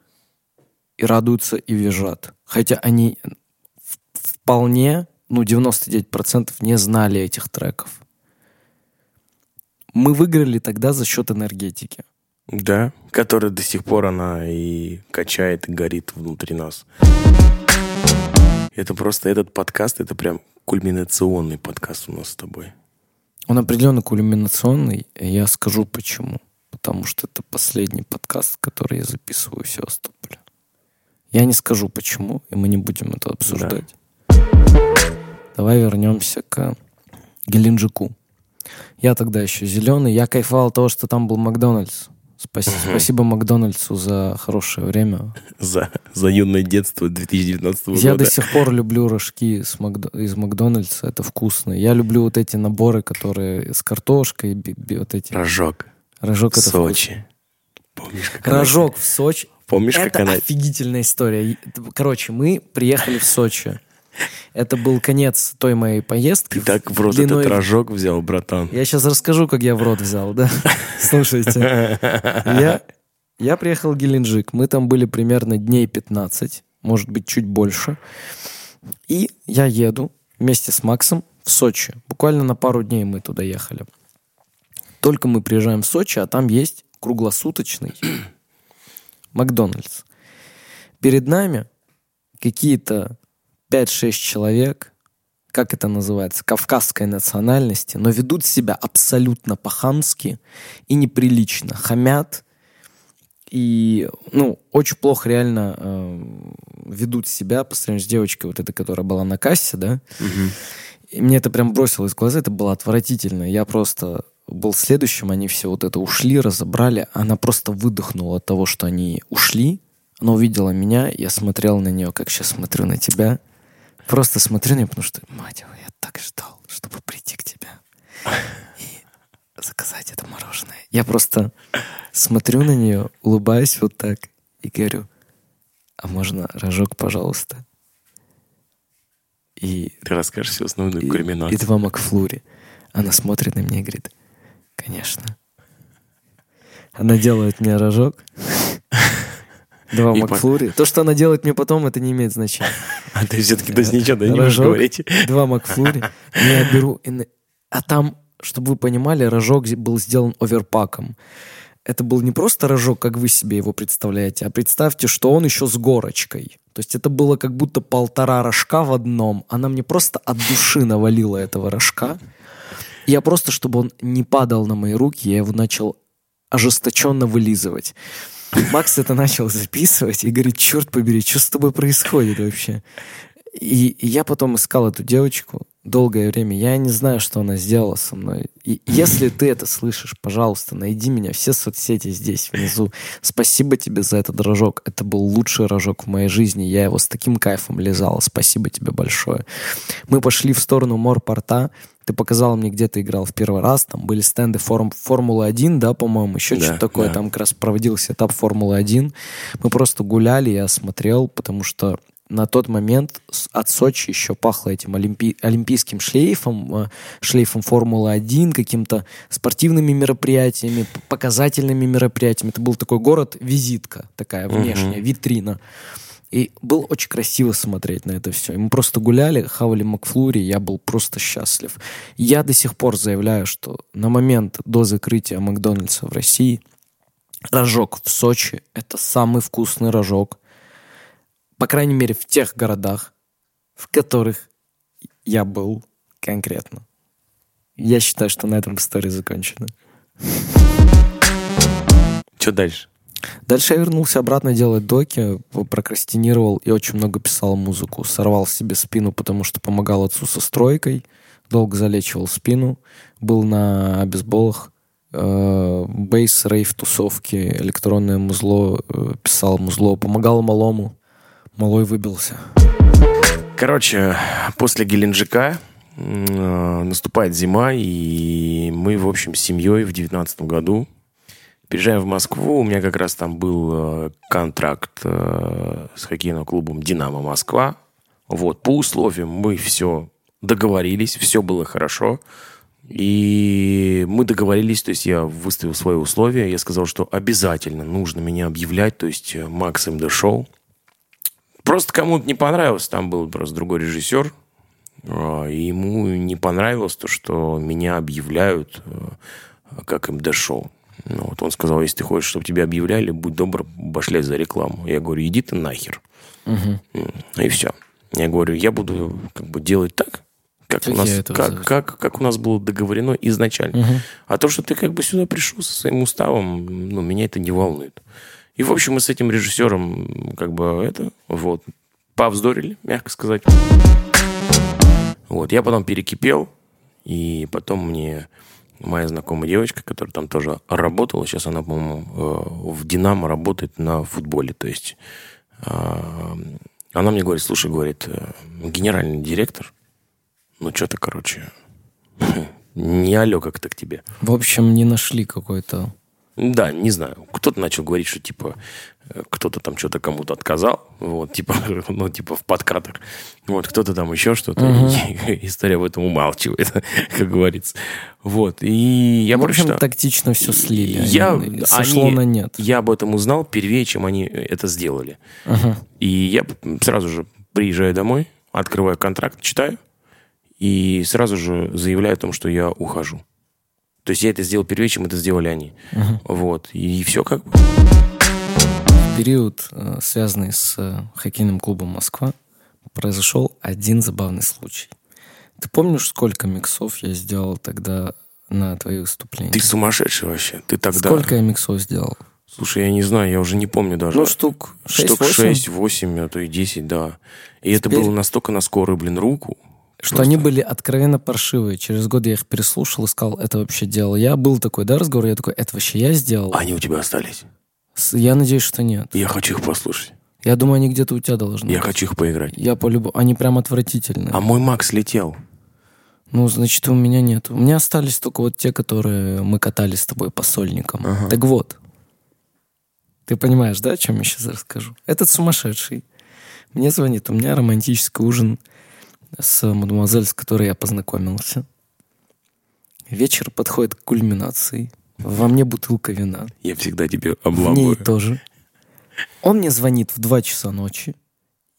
и радуются и визжат. Хотя они вполне, ну, 99% не знали этих треков. Мы выиграли тогда за счет энергетики. Да, которая до сих пор она и качает, и горит внутри нас. Это просто этот подкаст, это прям кульминационный подкаст у нас с тобой. Он определенно кульминационный, я скажу почему. Потому что это последний подкаст, который я записываю в Севастополе. Я не скажу почему, и мы не будем это обсуждать. Давай вернемся к Геленджику. Я тогда еще зеленый. Я кайфовал от того, что там был Макдональдс. Спасибо, спасибо Макдональдсу за хорошее время. За, за юное детство 2019 года. Я до сих пор люблю рожки с Макдо- из Макдональдса. Это вкусно. Я люблю вот эти наборы, которые с картошкой, би- би- вот эти. Рожок. Рожок это вкусно. Сочи. Помнишь, как она- Рожок в Сочи. Помнишь, это как она... офигительная история. Короче, мы приехали в Сочи. Это был конец той моей поездки. Ты так в рот длиной- этот рожок взял, братан. Я сейчас расскажу, как я в рот взял, да? Слушайте. Я, я приехал в Геленджик. Мы там были примерно дней 15, может быть, чуть больше. И я еду вместе с Максом в Сочи. Буквально на пару дней мы туда ехали. Только мы приезжаем в Сочи, а там есть круглосуточный Макдональдс. Перед нами какие-то 5-6 человек, как это называется, кавказской национальности, но ведут себя абсолютно по-хамски и неприлично. Хамят и, ну, очень плохо реально э, ведут себя по сравнению с девочкой вот этой, которая была на кассе, да. И мне это прям бросилось в глаза, это было отвратительно. Я просто был следующим, они все вот это ушли, разобрали. Она просто выдохнула от того, что они ушли. Она увидела меня, я смотрел на нее, как сейчас смотрю на тебя. Просто смотрю на нее, потому что, мать его, я так ждал, чтобы прийти к тебе и заказать это мороженое. Я просто смотрю на нее, улыбаюсь вот так и говорю, а можно рожок, пожалуйста? И Ты расскажешь всю основную и, кульминацию. и два Макфлури. Она смотрит на меня и говорит, конечно. Она делает мне рожок. Два И по- Макфлури. То, что она делает мне потом, это не имеет значения. А ты все-таки даже ничего да, не можешь говорить. Два Макфлури. Я беру... А там, чтобы вы понимали, рожок был сделан оверпаком. Это был не просто рожок, как вы себе его представляете, а представьте, что он еще с горочкой. То есть это было как будто полтора рожка в одном. Она мне просто от души навалила этого рожка. Я просто, чтобы он не падал на мои руки, я его начал ожесточенно вылизывать. Макс это начал записывать и говорит, черт побери, что с тобой происходит вообще? И я потом искал эту девочку долгое время. Я не знаю, что она сделала со мной. И если ты это слышишь, пожалуйста, найди меня. Все соцсети здесь, внизу. Спасибо тебе за этот рожок. Это был лучший рожок в моей жизни. Я его с таким кайфом лизал. Спасибо тебе большое. Мы пошли в сторону морпорта. Ты показал мне, где ты играл в первый раз. Там были стенды форм- Формулы-1, да, по-моему, еще Да, что-то такое. да. Там как раз проводился этап Формулы-1. Мы просто гуляли, я смотрел, потому что на тот момент от Сочи еще пахло этим олимпи- олимпийским шлейфом, э, шлейфом Формулы-1, каким-то спортивными мероприятиями, показательными мероприятиями. Это был такой город-визитка, такая внешняя, витрина. И было очень красиво смотреть на это все. И мы просто гуляли, хавали Макфлури, я был просто счастлив. Я до сих пор заявляю, что на момент до закрытия Макдональдса в России рожок в Сочи – это самый вкусный рожок, по крайней мере, в тех городах, в которых я был конкретно. Я считаю, что на этом история закончена. Что дальше? Дальше я вернулся обратно делать доки, прокрастинировал и очень много писал музыку. Сорвал себе спину, потому что помогал отцу со стройкой, долго залечивал спину, был на бейсболах, э, бейс, рейв, тусовки, электронное музло, э, писал музло, помогал малому, малой выбился. Короче, после Геленджика э, наступает зима, и мы, в общем, с семьей в девятнадцатом году переезжаем в Москву. У меня как раз там был э, контракт э, с хоккейным клубом «Динамо Москва». Вот, по условиям мы все договорились, все было хорошо. И мы договорились, то есть я выставил свои условия, я сказал, что обязательно нужно меня объявлять, то есть э, Макс МД Шоу. Просто кому-то не понравилось, там был просто другой режиссер, а, и ему не понравилось то, что меня объявляют э, как МД-шоу. Ну, вот он сказал, если ты хочешь, чтобы тебя объявляли, будь добр, башляй за рекламу. Я говорю, иди ты нахер. И все. Я говорю, я буду как бы делать так, как, Как у нас, как, как, как у нас было договорено изначально. А то, что ты как бы сюда пришел со своим уставом, ну, меня это не волнует. И, в общем, мы с этим режиссером как бы это, вот, повздорили, мягко сказать. Вот, я потом перекипел, и потом мне моя знакомая девочка, которая там тоже работала, сейчас она, по-моему, э, в «Динамо» работает на футболе, то есть а, она мне говорит, слушай, говорит, э, генеральный директор, ну, что-то, короче, не алло как-то к тебе. В общем, не нашли какой-то... Да, не знаю. Кто-то начал говорить, что типа э, кто-то там что-то кому-то отказал, вот, типа, ну, типа в подкатах. Вот, кто-то там еще что-то. История об этом умалчивает, как говорится. Вот, и я В общем, прочитал- тактично все слили. я, Сошло они- на нет. Я об этом узнал первее, чем они это сделали. И я сразу же приезжаю домой, открываю контракт, читаю, и сразу же заявляю о том, что я ухожу. То есть я это сделал первее, чем это сделали они. Вот. И все как бы. Период, э, связанный с э, хоккейным клубом «Москва», произошел один забавный случай. Ты помнишь, сколько миксов я сделал тогда на твои выступления? Ты сумасшедший вообще. Ты тогда... Сколько я миксов сделал? Слушай, я не знаю, я уже не помню даже. Ну, штук 6 Штук 6, 8, а то и 10, да. И это Теперь- было настолько на скорую, блин, руку. Что Просто. они были откровенно паршивые. Через год я их переслушал и сказал, это вообще делал я. Был такой, да, разговор? Я такой, это вообще я сделал? Они у тебя остались. С- Я надеюсь, что нет. Я хочу их послушать. Я думаю, они где-то у тебя должны Я быть. хочу их поиграть. Я полюбу... Они прям отвратительные. А мой Макс летел. Ну, значит, у меня нет. У меня остались только вот те, которые мы катали с тобой по сольникам. Так вот. Ты понимаешь, да, о чем я сейчас расскажу? Этот сумасшедший мне звонит. У меня романтический ужин с мадемуазель, с которой я познакомился. Вечер подходит к кульминации. Во мне бутылка вина. Я всегда тебе В ней обламываю. тоже. Он мне звонит в 2 часа ночи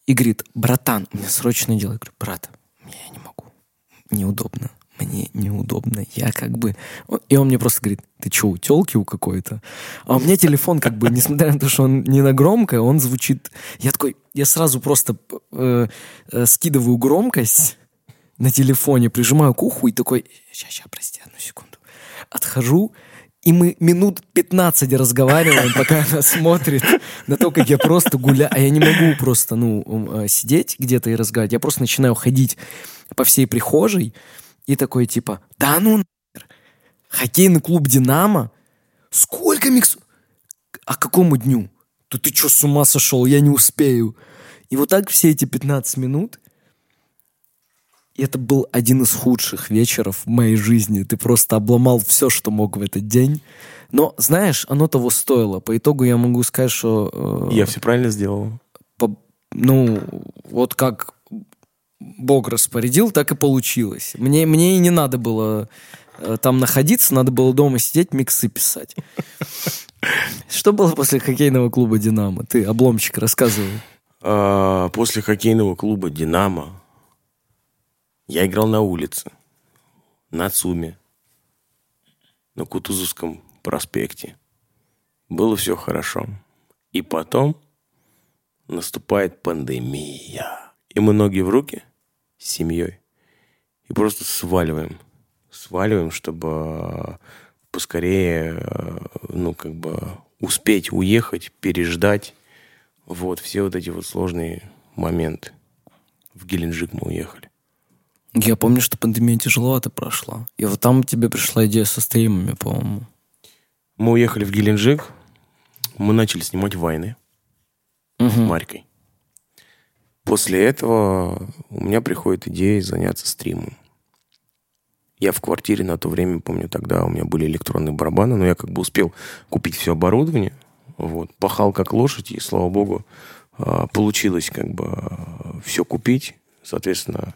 и говорит, братан, мне срочно дело. Я говорю, брат, я не могу. Неудобно. Мне неудобно. Я как бы... И он мне просто говорит, ты что, у телки у какой-то? А у меня телефон как бы, несмотря на то, что он не на громкое, он звучит... Я такой, я сразу просто э, э, скидываю громкость на телефоне, прижимаю к уху и такой, сейчас, сейчас, прости, одну секунду. Отхожу, и мы минут 15 разговариваем, пока она смотрит на то, как я просто гуляю. А я не могу просто, ну, э, сидеть где-то и разговаривать. Я просто начинаю ходить по всей прихожей и такой, типа, да ну нахер, хоккейный клуб «Динамо»? Сколько микс... А какому дню? Да ты что, с ума сошел? Я не успею. И вот так все эти 15 минут и это был один из худших вечеров в моей жизни. Ты просто обломал все, что мог в этот день. Но, знаешь, оно того стоило. По итогу я могу сказать, что... э, Я все правильно сделал. по- ну, вот как Бог распорядил, так и получилось. Мне, мне и не надо было э, там находиться, надо было дома сидеть, миксы писать. Что было после хоккейного клуба «Динамо»? Ты, обломчик, рассказывай. А, После хоккейного клуба «Динамо» я играл на улице, на ЦУМе, на Кутузовском проспекте. Было все хорошо. И потом наступает пандемия. И мы ноги в руки с семьей. И просто сваливаем. Сваливаем, чтобы э, поскорее, э, ну, как бы успеть уехать, переждать. Вот, все вот эти вот сложные моменты. В Геленджик мы уехали. Я помню, что пандемия тяжеловато прошла. И вот там тебе пришла идея со стримами, по-моему. Мы уехали в Геленджик. Мы начали снимать войны с Марькой. После этого у меня приходит идея заняться стримом. Я в квартире на то время, помню, тогда у меня были электронные барабаны, но я как бы успел купить все оборудование. Вот, пахал как лошадь, и, слава богу, а, получилось как бы все купить. Соответственно,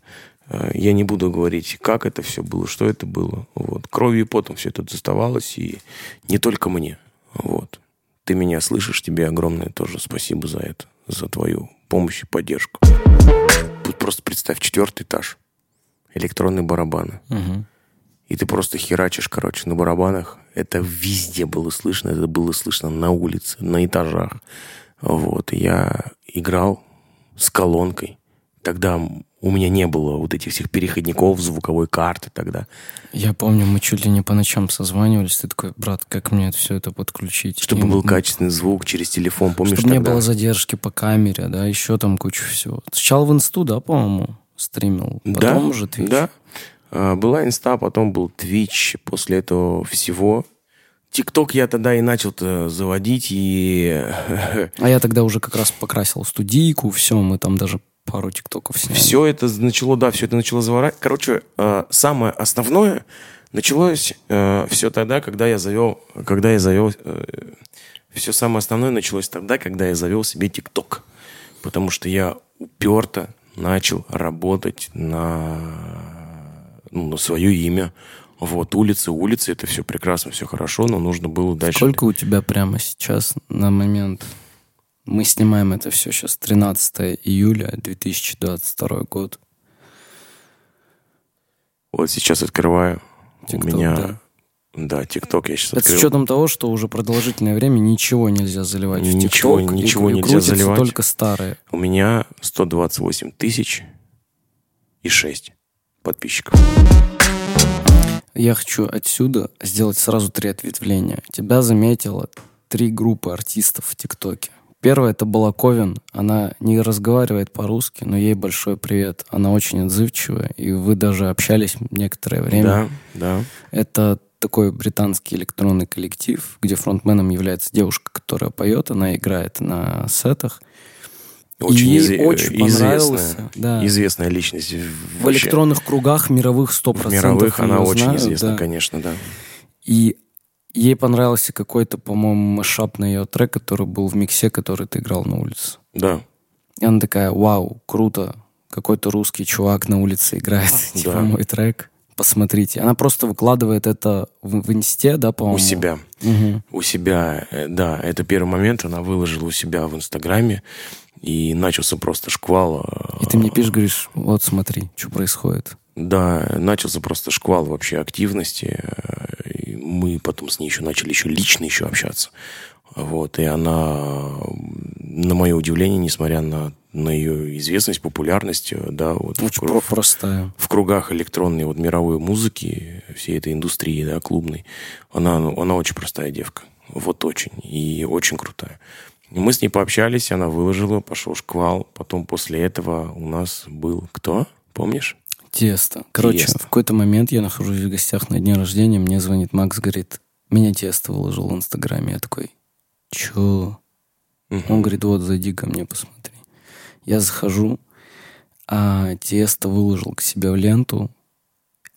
э, я не буду говорить, как это все было, что это было. Вот. Кровью и потом все это доставалось, и не только мне. Вот. Ты меня слышишь, тебе огромное тоже спасибо за это, за твою помощь и поддержку. Тут просто представь, четвертый этаж, электронные барабаны. И ты просто херачишь, короче, на барабанах Это везде было слышно. Это было слышно на улице, на этажах. Вот. Я играл с колонкой. Тогда у меня не было вот этих всех переходников, звуковой карты тогда. Я помню, мы чуть ли не по ночам созванивались. Ты такой, брат, как мне это все это подключить? Чтобы И был качественный звук через телефон, помнишь Чтобы не тогда? было задержки по камере, да, еще там кучу всего. Сначала в инсту, да, по-моему, стримил. Потом да, уже Twitch. Да. А, Была инста, потом был Twitch. После этого всего. ТикТок я тогда и начал заводить, и А я тогда уже как раз покрасил студийку, все, мы там даже пару тиктоков сняли. все это начало, да, все это начало заворачивать. Короче, э, самое основное началось все тогда, когда я завел, когда я завел, все самое основное началось тогда, когда я завел себе ТикТок. Потому что я уперто начал работать на, ну, на свое имя. Вот, улицы, улицы, это все прекрасно, все хорошо, но нужно было дальше... Сколько у тебя прямо сейчас на момент? Мы снимаем это все сейчас 13 июля 2022 год. Вот сейчас открываю. TikTok, у меня... да. Да, ТикТок я сейчас Это с открыл. учетом того, что уже продолжительное время ничего нельзя заливать в Ничего- и- ничего и нельзя заливать. только старые. У меня 128 тысяч и 6 подписчиков. Я хочу отсюда сделать сразу три ответвления. Тебя заметило три группы артистов в ТикТоке. Первая это Балаковин. Она не разговаривает по-русски, но ей большой привет. Она очень отзывчивая, и вы даже общались некоторое время. Да, да. Это такой британский электронный коллектив, где фронтменом является девушка, которая поет, она играет на сетах. Очень, ей изв- очень понравился, известная, да. известная личность. В вообще. электронных кругах мировых 100% В мировых она очень знают, известна, да. конечно, да. И ей понравился какой-то, по-моему, машап на ее трек, который был в миксе, который ты играл на улице. Да, И она такая, вау, круто, какой-то русский чувак на улице играет, типа Да. мой трек. Посмотрите. Она просто выкладывает это в, в инсте, да, по-моему? у себя. Мгм. У себя, э, да, это первый момент, она выложила у себя в Инстаграме, и начался просто шквал. э, И ты мне пишешь, говоришь, вот смотри, что происходит. Да, начался просто шквал вообще активности. э, и Мы потом с ней еще начали еще лично еще общаться. Вот, и она, на мое удивление, несмотря на, на ее известность, популярность, э, да, вот в, Очень кру- про- простая. в кругах электронной вот мировой музыки, всей этой индустрии, да, клубной, она, она очень простая девка. Вот очень. И очень крутая. Мы с ней пообщались, она выложила, пошел шквал. Потом после этого у нас был кто? Помнишь? Тесто. Короче, Тесто. в какой-то момент я нахожусь в гостях на дне рождения, мне звонит Макс, говорит, меня тесто выложил в Инстаграме. Я такой, чё? Мгм. Он говорит, вот, зайди ко мне, посмотри. Я захожу, а Тесто выложил к себе в ленту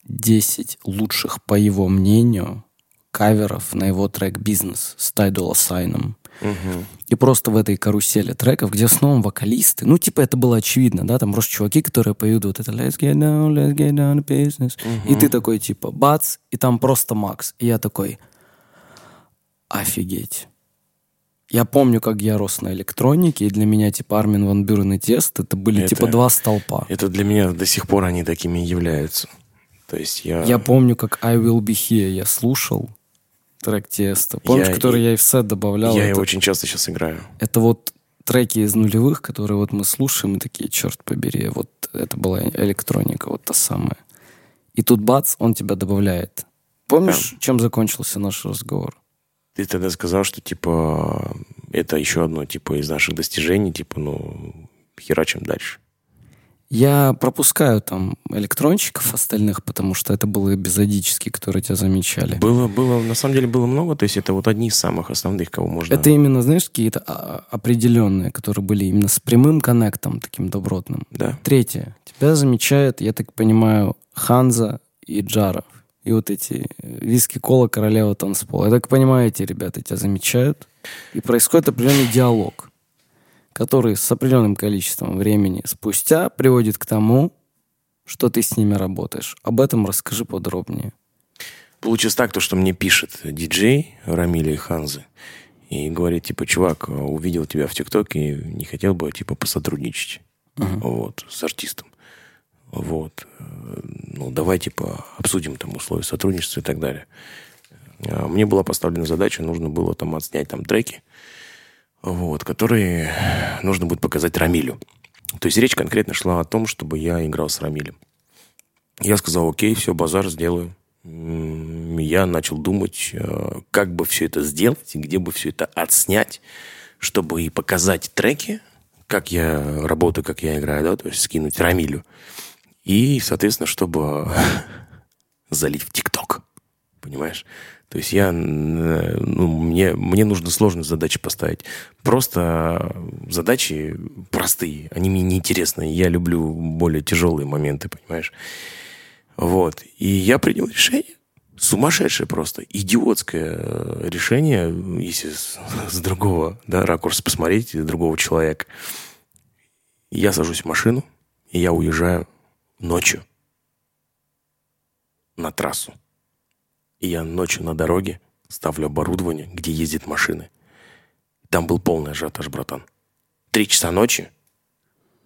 10 лучших, по его мнению, каверов на его трек «Бизнес» с Тайдола Сайном. И просто в этой карусели треков, где основном вокалисты, ну, типа, это было очевидно, да, там просто чуваки, которые поют вот это «Let's get down, let's get down to business». И ты такой, типа, бац, и там просто Макс. И я такой, офигеть. Я помню, как я рос на электронике, и для меня, типа, Армин Ван Бюрен и Тест, это были, Это- типа, два столпа. Это для меня до сих пор они такими являются. То есть я... Я помню, как I Will Be Here я слушал трек Теста. Помнишь, Я- который я и в сет добавлял? я Это- его очень часто сейчас играю. Это вот треки из нулевых, которые вот мы слушаем, и такие, черт побери, вот это была электроника, вот та самая. И тут бац, он тебя добавляет. Помнишь, чем закончился наш разговор? Ты тогда сказал, что, типа, это еще одно, типа, из наших достижений, типа, ну, херачим дальше. Я пропускаю там электронщиков остальных, потому что это было эпизодически, которые тебя замечали. Было, было, на самом деле было много, то есть это вот одни из самых основных, кого можно... Это именно, знаешь, какие-то а, определенные, которые были именно с прямым коннектом, таким добротным. Да. Третье. Тебя замечают, я так понимаю, Ханза и Джаров. И вот эти э, виски кола королева танцпола. Я так понимаю, эти ребята тебя замечают. И происходит определенный диалог, который с определенным количеством времени спустя приводит к тому, что ты с ними работаешь. Об этом расскажи подробнее. Получилось так, то, что мне пишет диджей Рамиля и Ханзы и говорит, типа, чувак, увидел тебя в ТикТоке и не хотел бы, типа, посотрудничать вот, с артистом. Вот. Ну, давай, типа, обсудим там условия сотрудничества и так далее. а, мне была поставлена задача, нужно было там отснять там треки, вот, которые нужно будет показать Рамилю. То есть речь конкретно шла о том, чтобы я играл с Рамилем. Я сказал, окей, все, базар сделаю. Я начал думать, э, как бы все это сделать, где бы все это отснять, чтобы и показать треки, как я работаю, как я играю, да, то есть скинуть Рамилю. И, соответственно, чтобы залить в ТикТок. Понимаешь? То есть я, ну, мне, мне нужно сложные задачи поставить. Просто задачи простые, они мне неинтересны. Я люблю более тяжелые моменты, понимаешь? Вот. И я принял решение. Сумасшедшее просто, идиотское э, решение, если с, с другого да, ракурса посмотреть, другого человека. Я сажусь в машину, и я уезжаю ночью на трассу. И я ночью на дороге ставлю оборудование, где ездят машины. Там был полный ажиотаж, братан. Три часа ночи,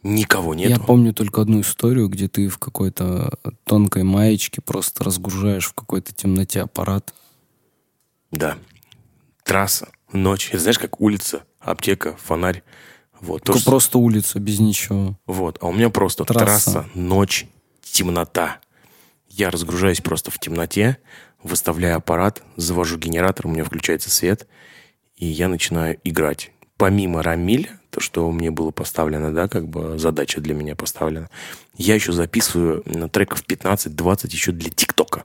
никого нет. Я помню только одну историю, где ты в какой-то тонкой маечке просто разгружаешь в какой-то темноте аппарат. Да. Трасса, ночь. Это знаешь, как улица, аптека, фонарь. Вот. То, что... Просто улица, без ничего. Вот. А у меня просто трасса, трасса ночь, темнота. Я разгружаюсь просто в темноте, выставляю аппарат, завожу генератор, у меня включается свет, и я начинаю играть. Помимо Рамиля, то, что мне было поставлено, да, как бы задача для меня поставлена, я еще записываю на треков 15-20 еще для ТикТока.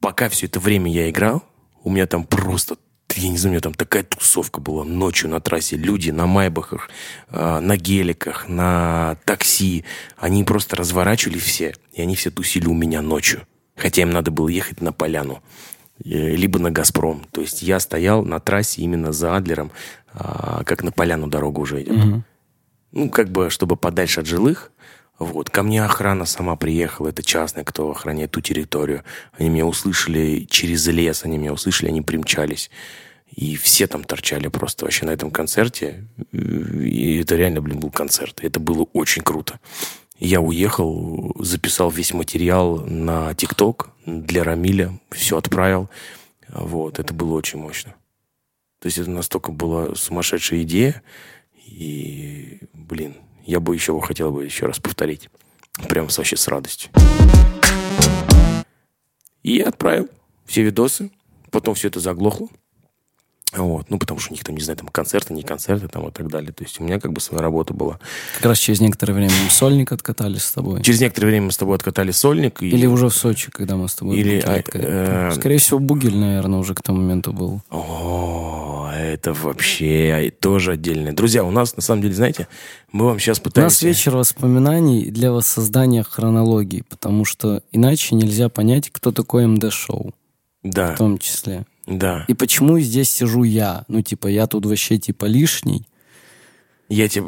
Пока все это время я играл, у меня там просто я не знаю, у меня там такая тусовка была ночью на трассе. Люди на майбахах, э, на геликах, на такси. Они просто разворачивали все, и они все тусили у меня ночью. Хотя им надо было ехать на поляну, э, либо на «Газпром». То есть я стоял на трассе именно за Адлером, а, как на поляну дорога уже идет. Угу. Ну, как бы, чтобы подальше от жилых. Вот. Ко мне охрана сама приехала, это частная, кто охраняет ту территорию. Они меня услышали через лес, они меня услышали, они примчались. И все там торчали просто вообще на этом концерте. И это реально, блин, был концерт. Это было очень круто. Я уехал, записал весь материал на ТикТок для Рамиля, все отправил. Вот, это было очень мощно. То есть это настолько была сумасшедшая идея. И, блин, я бы еще хотел бы еще раз повторить. Прям вообще с радостью. И я отправил все видосы. Потом все это заглохло. Вот. Ну, потому что у них там, не знаю, там концерты, не концерты там и так далее. То есть у меня как бы своя работа была. Как раз через некоторое время мы сольник откатали с тобой. Через некоторое время мы с тобой откатали сольник. И... Или уже в Сочи, когда мы с тобой... Или... А, э... Скорее всего, Бугель, наверное, уже к тому моменту был. О, это вообще тоже отдельное. Друзья, у нас, на самом деле, знаете, мы вам сейчас пытаемся... У нас вечер воспоминаний для воссоздания хронологии, потому что иначе нельзя понять, кто такой МД-шоу. Да. В том числе. Да. И почему здесь сижу я? Ну, типа, я тут вообще, типа, лишний. Я тебе,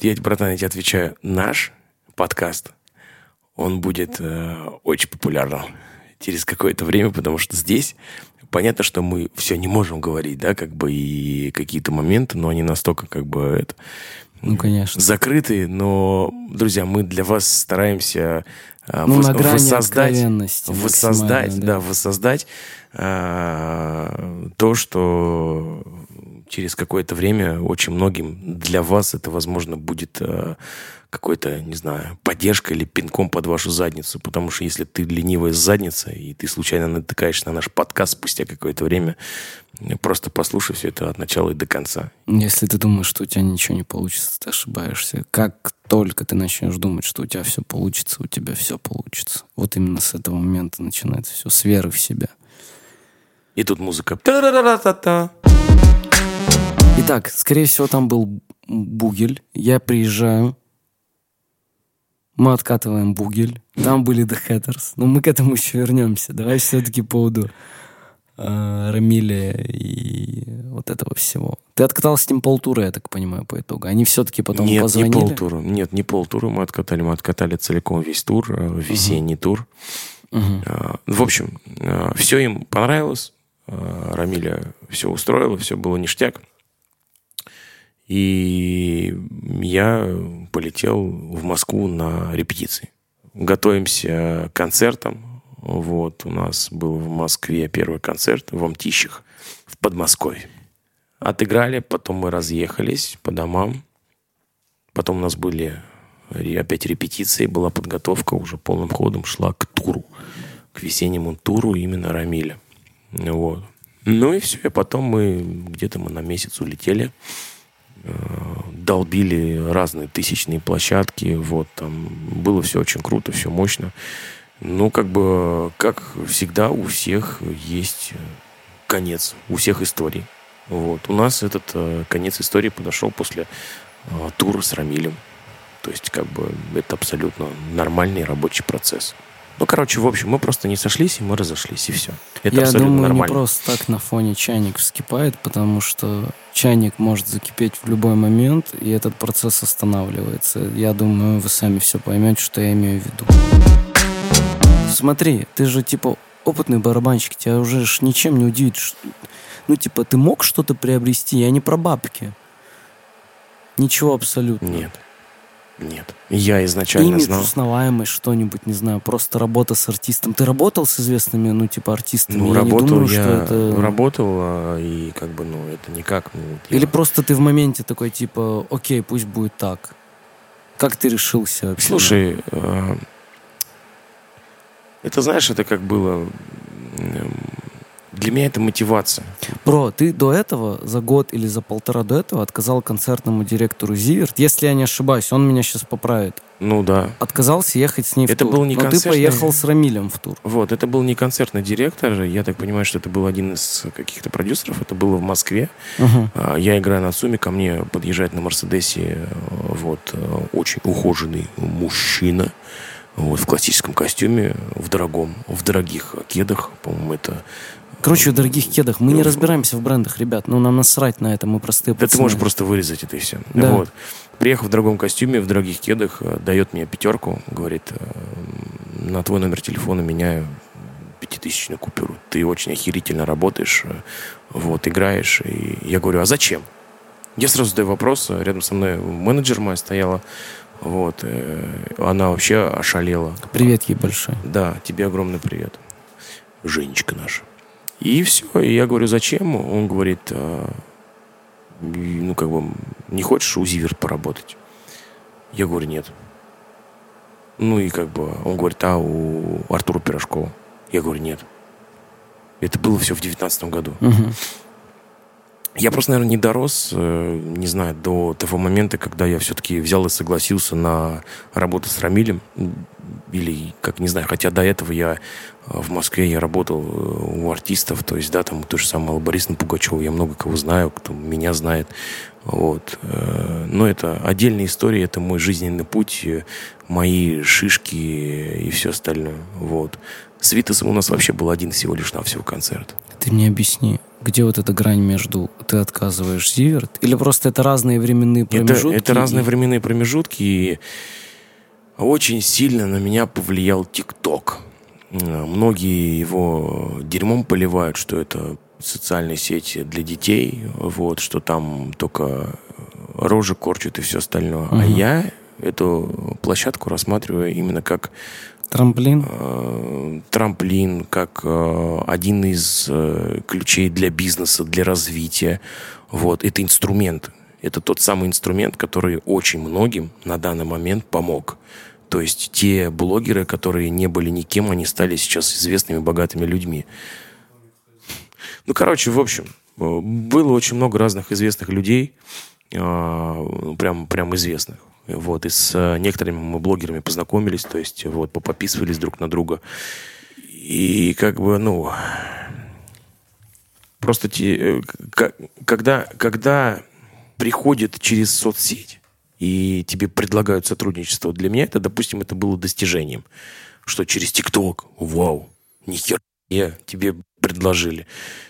я, братан, я тебе отвечаю, наш подкаст, он будет э, очень популярным через какое-то время, потому что здесь понятно, что мы все не можем говорить, да, как бы и какие-то моменты, но они настолько как бы это, ну, конечно. закрытые, но, друзья, мы для вас стараемся э, ну, вос, на грани воссоздать, воссоздать, да. да, воссоздать э, то, что через какое-то время очень многим для вас это, возможно, будет э, какой-то, не знаю, поддержка или пинком под вашу задницу. Потому что если ты ленивая задница, и ты случайно натыкаешься на наш подкаст спустя какое-то время, просто послушай все это от начала и до конца. Если ты думаешь, что у тебя ничего не получится, ты ошибаешься. Как только ты начнешь думать, что у тебя все получится, у тебя все получится. Вот именно с этого момента начинается все, с веры в себя. И тут музыка. Итак, скорее всего, там был бугель. Я приезжаю. Мы откатываем бугель. Там были The Hatters. Но мы к этому еще вернемся. Давай все-таки по поводу э, Рамиля и вот этого всего. Ты откатал с ним полтура, я так понимаю, по итогу. Они все-таки потом Нет, позвонили? не полтура. Нет, не полтура мы откатали. Мы откатали целиком весь тур, э, весенний uh-huh. тур. Uh-huh. В общем, э, все им понравилось. Э, Рамиля все устроило, все было ништяк. И я полетел в Москву на репетиции. Готовимся к концертам. Вот, у нас был в Москве первый концерт в Амтищах, в Подмосковье. Отыграли, потом мы разъехались по домам. Потом у нас были опять репетиции, была подготовка, уже полным ходом шла к туру, к весеннему туру именно Рамиля. Вот. Ну и все, и потом мы где-то мы на месяц улетели, э, долбили разные тысячные площадки, вот, там было все очень круто, все мощно. Ну, как бы, как всегда, у всех есть конец, у всех историй. Вот. У нас этот э, конец истории подошел после э, тура с Рамилем. То есть, как бы, это абсолютно нормальный рабочий процесс. Ну, короче, в общем, мы просто не сошлись, и мы разошлись, и все. Это Я абсолютно думаю, нормально. не просто так на фоне чайник вскипает, потому что чайник может закипеть в любой момент, и этот процесс останавливается. Я думаю, вы сами все поймете, что я имею в виду. Смотри, ты же типа опытный барабанщик, тебя уже ж ничем не удивит. ш- Ну, типа, ты мог что-то приобрести, я не про бабки. Ничего абсолютно. Нет. Нет. Я изначально Имидж, знал. узнаваемость, что-нибудь, не знаю, просто работа с артистом. Ты работал с известными, ну, типа, артистами? Ну, я работал не думаю, я, что это... работал, а, и как бы, ну, это никак. Ну, я- Или просто ты в моменте такой, типа, окей, пусть будет так. Как ты решился вообще? Слушай, э, это, знаешь, это как было... Для меня это мотивация. Бро, ты до этого, за год или за полтора до этого отказал концертному директору Зиверт. Если я не ошибаюсь, он меня сейчас поправит. Ну да. Отказался ехать с ней в Это тур. был не Но ты концертный- поехал с Рамилем в тур. Вот, это был не концертный директор. Я так понимаю, что это был один из каких-то продюсеров. Это было в Москве. А, Я играю на Суме, ко мне подъезжает на Мерседесе э, вот, э, очень ухоженный мужчина вот, в классическом костюме, в дорогом, в дорогих кедах. По-моему, это... Короче, в дорогих кедах. Мы не разбираемся в брендах, ребят. Ну, нам насрать на это, мы простые Да ты пацаны. можешь просто вырезать это и все. Да. Вот. Приехав в дорогом костюме, в дорогих кедах, э, дает мне пятерку, говорит, э, на твой номер телефона меняю пятитысячную купюру. Ты очень охерительно работаешь, э, вот, играешь. И я говорю, а зачем? Я сразу задаю вопрос, рядом со мной менеджер моя стояла, вот, она вообще ошалела. Привет ей большой. Да, тебе огромный привет. Женечка наша. И все. И я говорю, зачем? Он говорит, «А, ну, как бы, не хочешь у Зиверт поработать? Я говорю, нет. Ну, и как бы, он говорит, а у Артура Пирожкова? Я говорю, нет. Это было все в девятнадцатом году. Мгм. Я просто, наверное, не дорос, э, не знаю, до того момента, когда я все-таки взял и согласился на работу с Рамилем. Или, как не знаю, хотя до этого я э, в Москве я работал э, у артистов, то есть, да, там то же самое Борис Пугачева, я много кого знаю, кто меня знает. Вот. Но это отдельная история, это мой жизненный путь, мои шишки и все остальное. Вот. С Витасом у нас вообще был один всего лишь навсего концерт. Ты мне объясни, где вот эта грань между ты отказываешь Зиверт? Или просто это разные временные Это, промежутки? это разные и- временные промежутки, и очень сильно на меня повлиял ТикТок. Э, Многие его дерьмом поливают, что это социальные сети для детей, вот, что там только рожи корчат и все остальное. А Мгм. я эту площадку рассматриваю именно как Трамплин? э, трамплин, как э, один из э, ключей для бизнеса, для развития. Вот, это инструмент. Это тот самый инструмент, который очень многим на данный момент помог. То есть те блогеры, которые не были никем, они стали сейчас известными, богатыми людьми. Ну, короче, в общем, было очень много разных известных людей, прям, прям известных. Вот, и с э, некоторыми мы блогерами познакомились, то есть вот поподписывались друг на друга. И как бы, ну, просто те, э, когда, когда приходит через соцсеть и тебе предлагают сотрудничество, для меня это, допустим, это было достижением, что через ТикТок, вау, нихера тебе предложили.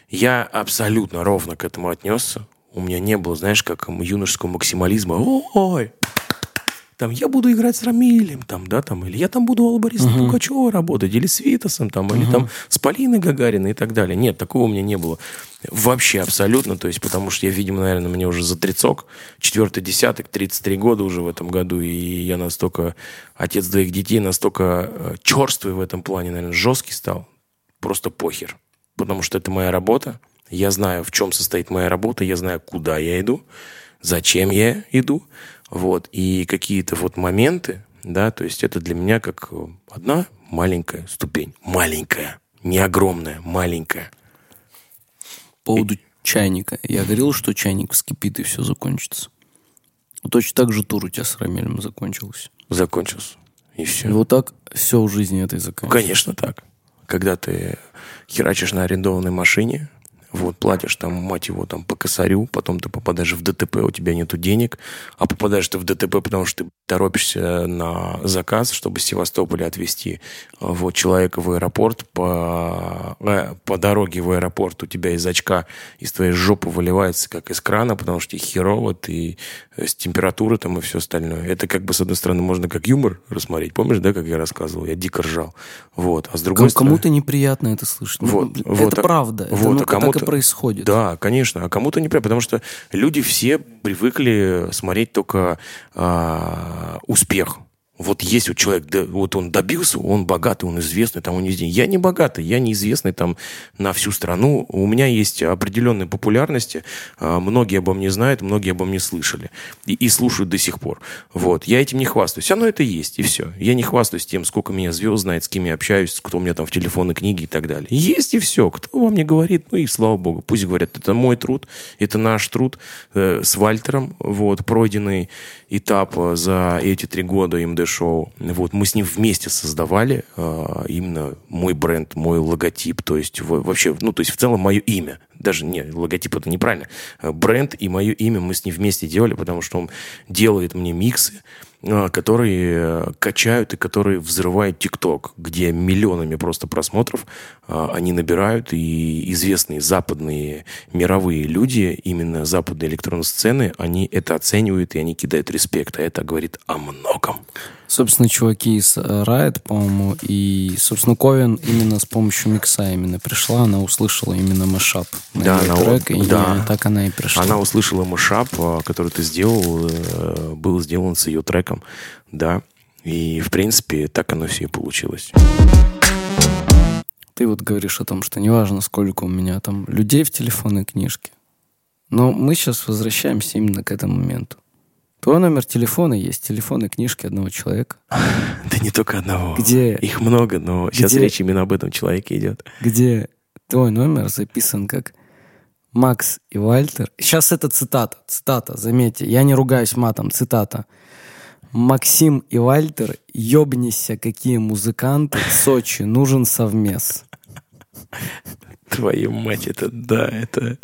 Я абсолютно ровно к этому отнесся. У меня не было, знаешь, как юношеского максимализма. Ой, там, я буду играть с Рамилем, там, да, там, или я там буду у Бориса uh-huh. Пугачева работать, или с Витасом, там, uh-huh. или там с Полиной Гагариной и так далее. Нет, такого у меня не было. Вообще абсолютно, то есть, потому что я, видимо, наверное, мне уже за тридцок, четвертый десяток, 33 года уже в этом году, и я настолько, отец двоих детей, настолько э, черствый в этом плане, наверное, жесткий стал, просто похер. Потому что это моя работа, я знаю, в чем состоит моя работа, я знаю, куда я иду, зачем я иду, вот, и какие-то вот моменты, да, то есть это для меня как одна маленькая ступень, маленькая, не огромная, маленькая. По поводу и... чайника. Я говорил, что чайник вскипит и все закончится. Точно так же тур у тебя с Рамелем закончился. Закончился. И все. И вот так все в жизни этой заканчивается. Конечно так. Когда ты херачишь на арендованной машине, вот, платишь там, мать его, там, по косарю, потом ты попадаешь в ДТП, у тебя нету денег, а попадаешь ты в ДТП, потому что ты торопишься на заказ, чтобы с Севастополя отвезти вот, человека в аэропорт. По, э, по дороге в аэропорт у тебя из очка, из твоей жопы выливается, как из крана, потому что херово, ты с температурой там и все остальное. Это как бы, с одной стороны, можно как юмор рассмотреть. Помнишь, да, как я рассказывал? Я дико ржал. Вот. А с другой Кому- стороны... Кому-то неприятно это слышать. Ну, вот, это вот, правда. Вот, это ну, а кому-то... происходит. Да, конечно. А кому-то неприятно. Потому что люди все привыкли смотреть только а, успех. Вот есть у человека, да, вот он добился, он богатый, он известный, там он везде. Я не богатый, я неизвестный там на всю страну. У меня есть определенная популярность, а, многие обо мне знают, многие обо мне слышали и, и слушают до сих пор. Вот, я этим не хвастаюсь, оно это есть, и все. Я не хвастаюсь тем, сколько меня звезд знает, с кем я общаюсь, кто у меня там в телефонной книге и так далее. Есть и все. Кто вам не говорит, ну и слава богу, пусть говорят, это мой труд, это наш труд э, с Вальтером, вот, пройденный этап за эти три года МД шоу. Вот, мы с ним вместе создавали э, именно мой бренд, мой логотип, то есть вообще, ну, то есть в целом мое имя. Даже, не, логотип это неправильно. Э, бренд и мое имя мы с ним вместе делали, потому что он делает мне миксы, э, которые э, качают и которые взрывают ТикТок, где миллионами просто просмотров они набирают, и известные западные мировые люди, именно западные электронные сцены, они это оценивают, и они кидают респект, а это говорит о многом. Собственно, чуваки из Riot, по-моему, и, собственно, Ковен именно с помощью микса именно пришла, она услышала именно мешап на да, она, трек, и да. так она и пришла. Она услышала мешап, а, который ты сделал, э, был сделан с ее треком, да, и, в принципе, так оно все и получилось. Ты вот говоришь о том, что неважно, сколько у меня там людей в телефонной книжке, но мы сейчас возвращаемся именно к этому моменту. Твой номер телефона есть, телефонной книжки одного человека. Да не только одного. Где? Их много, но сейчас где, речь именно об этом человеке идет. Где твой номер записан как Макс и Вальтер. Сейчас это цитата, цитата, заметьте, я не ругаюсь матом, цитата. Максим и Вальтер, ёбнися, какие музыканты, Сочи, нужен совмес. Твою мать, это да, это...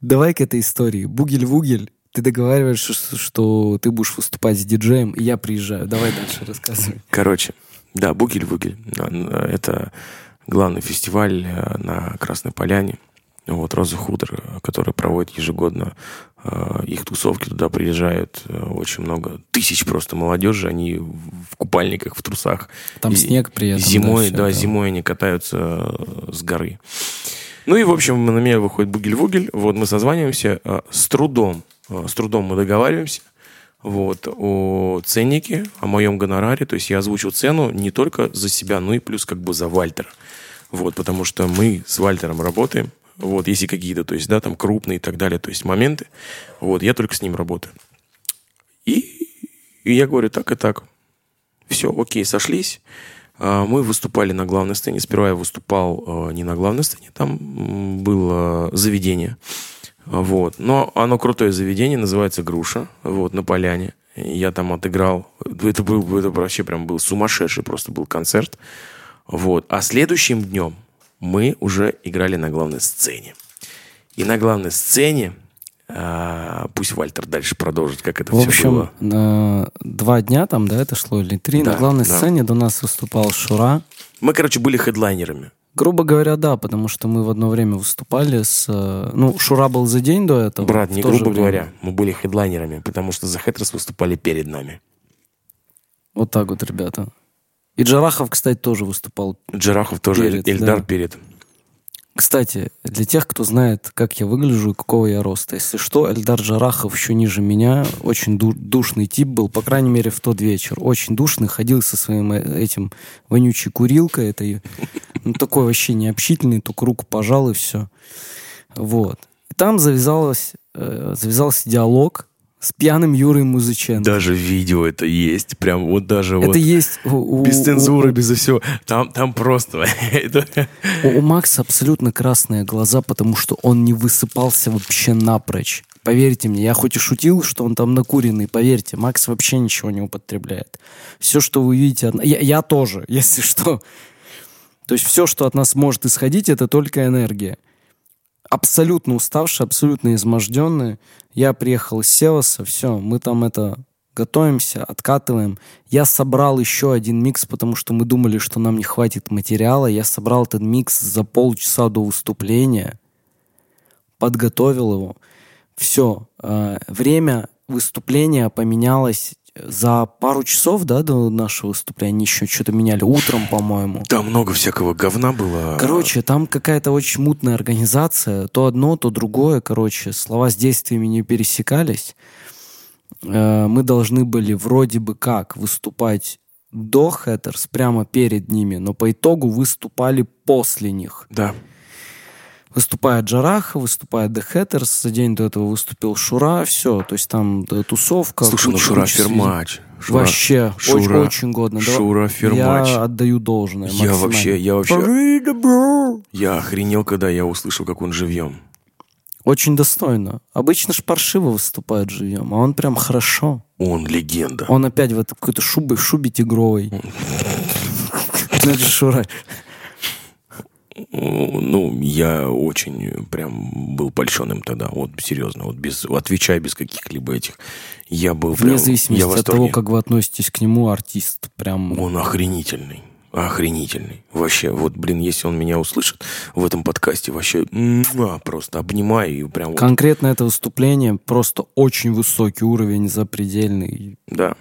Давай к этой истории. Бугель-вугель ты договариваешься, что ты будешь выступать с диджеем, и я приезжаю. Давай дальше рассказывай. Короче, да, Бугель-Вугель. Это главный фестиваль э, на Красной Поляне. Вот, Роза Худр, который проводит ежегодно э, их тусовки. Туда приезжают э, очень много тысяч просто молодежи. Они в купальниках, в трусах. Там и, снег при этом. Зимой, да, да, зимой они катаются с горы. Ну и, в общем, на меня выходит Бугель-Вугель. Вот мы созваниваемся с трудом Э, с трудом мы договариваемся вот, о ценнике, о моем гонораре. То есть я озвучил цену не только за себя, но и плюс как бы за Вальтера. Вот, потому что мы с Вальтером работаем. Вот, если какие-то, то есть, да, там крупные и так далее, то есть моменты. Вот, я только с ним работаю. И, и я говорю, так и так. Все, окей, сошлись. А, мы выступали на главной сцене. Сперва я выступал э, не на главной сцене, там было заведение. Вот. Но оно крутое заведение, называется «Груша», вот, на Поляне. Я там отыграл. Это, был, это вообще прям был сумасшедший просто был концерт. Вот. А следующим днем мы уже играли на главной сцене. И на главной сцене а, пусть Вальтер дальше продолжит, как это в все общем, было. На два дня там, да, это шло, или три. Да, на главной да. сцене до нас выступал Шура. Мы, короче, были хедлайнерами. Грубо говоря, да, потому что мы в одно время выступали с... Э, ну, Шура был за день до этого. Брат, не грубо время. говоря, мы были хедлайнерами, потому что The Hatters выступали перед нами. Вот так вот, ребята. И Джарахов, кстати, тоже выступал. Джарахов тоже, Перед, Эльдар да. перед. Кстати, для тех, кто знает, как я выгляжу и какого я роста, если что, Эльдар Джарахов еще ниже меня, очень ду- душный тип был, по крайней мере, в тот вечер. Очень душный, ходил со своим э, этим вонючей курилкой, этой, ну, такой вообще необщительный, только руку пожал и все. Вот. И там завязалось, э, завязался диалог с пьяным Юрой Музыченко. Даже видео это есть. Прям вот даже Это вот. есть у, у- Без у- цензуры, у- без всего. Там, там просто... это- У, у Макса абсолютно красные глаза, потому что он не высыпался вообще напрочь. Поверьте мне, я хоть и шутил, что он там накуренный, поверьте, Макс вообще ничего не употребляет. Все, что вы видите... Я, я тоже, если что. То есть все, что от нас может исходить, это только энергия. Абсолютно уставший, абсолютно изможденный. Я приехал из Севаса, все, мы там это готовимся, откатываем. Я собрал еще один микс, потому что мы думали, что нам не хватит материала. Я собрал этот микс за полчаса до выступления, подготовил его. Все, время выступления поменялось за пару часов, да, до нашего выступления. Они еще что-то меняли утром, по-моему. Там много всякого говна было. Короче, там какая-то очень мутная организация. То одно, то другое. Короче, слова с действиями не пересекались. Э, Мы должны были вроде бы как выступать до Хэттерс, прямо перед ними, но по итогу выступали после них. Да. Выступает Джараха, выступает The Hatters, за день до этого выступил Шура, все, то есть там э, тусовка. Слушай, ну Шура. Фермач. Шура- Вообще, Шура- очень, очень годно. Шура Фермач. Я отдаю должное. Я вообще, я вообще, я охренел, когда я услышал, как он живьем. Очень достойно. Обычно ж паршиво выступает живьем, а он прям хорошо. Он легенда. Он опять в этой какой-то шубе, в шубе тигровой. Это Шура. Ну, я очень прям был польщен им тогда. Вот серьезно, вот без, отвечая без каких-либо этих. Я был прям, Вне я зависимости в от того, как вы относитесь к нему, артист прям... Он охренительный. Охренительный. Вообще, вот, блин, если он меня услышит в этом подкасте, вообще муа, просто обнимаю и прям вот, Конкретно это выступление просто очень высокий уровень, запредельный. да.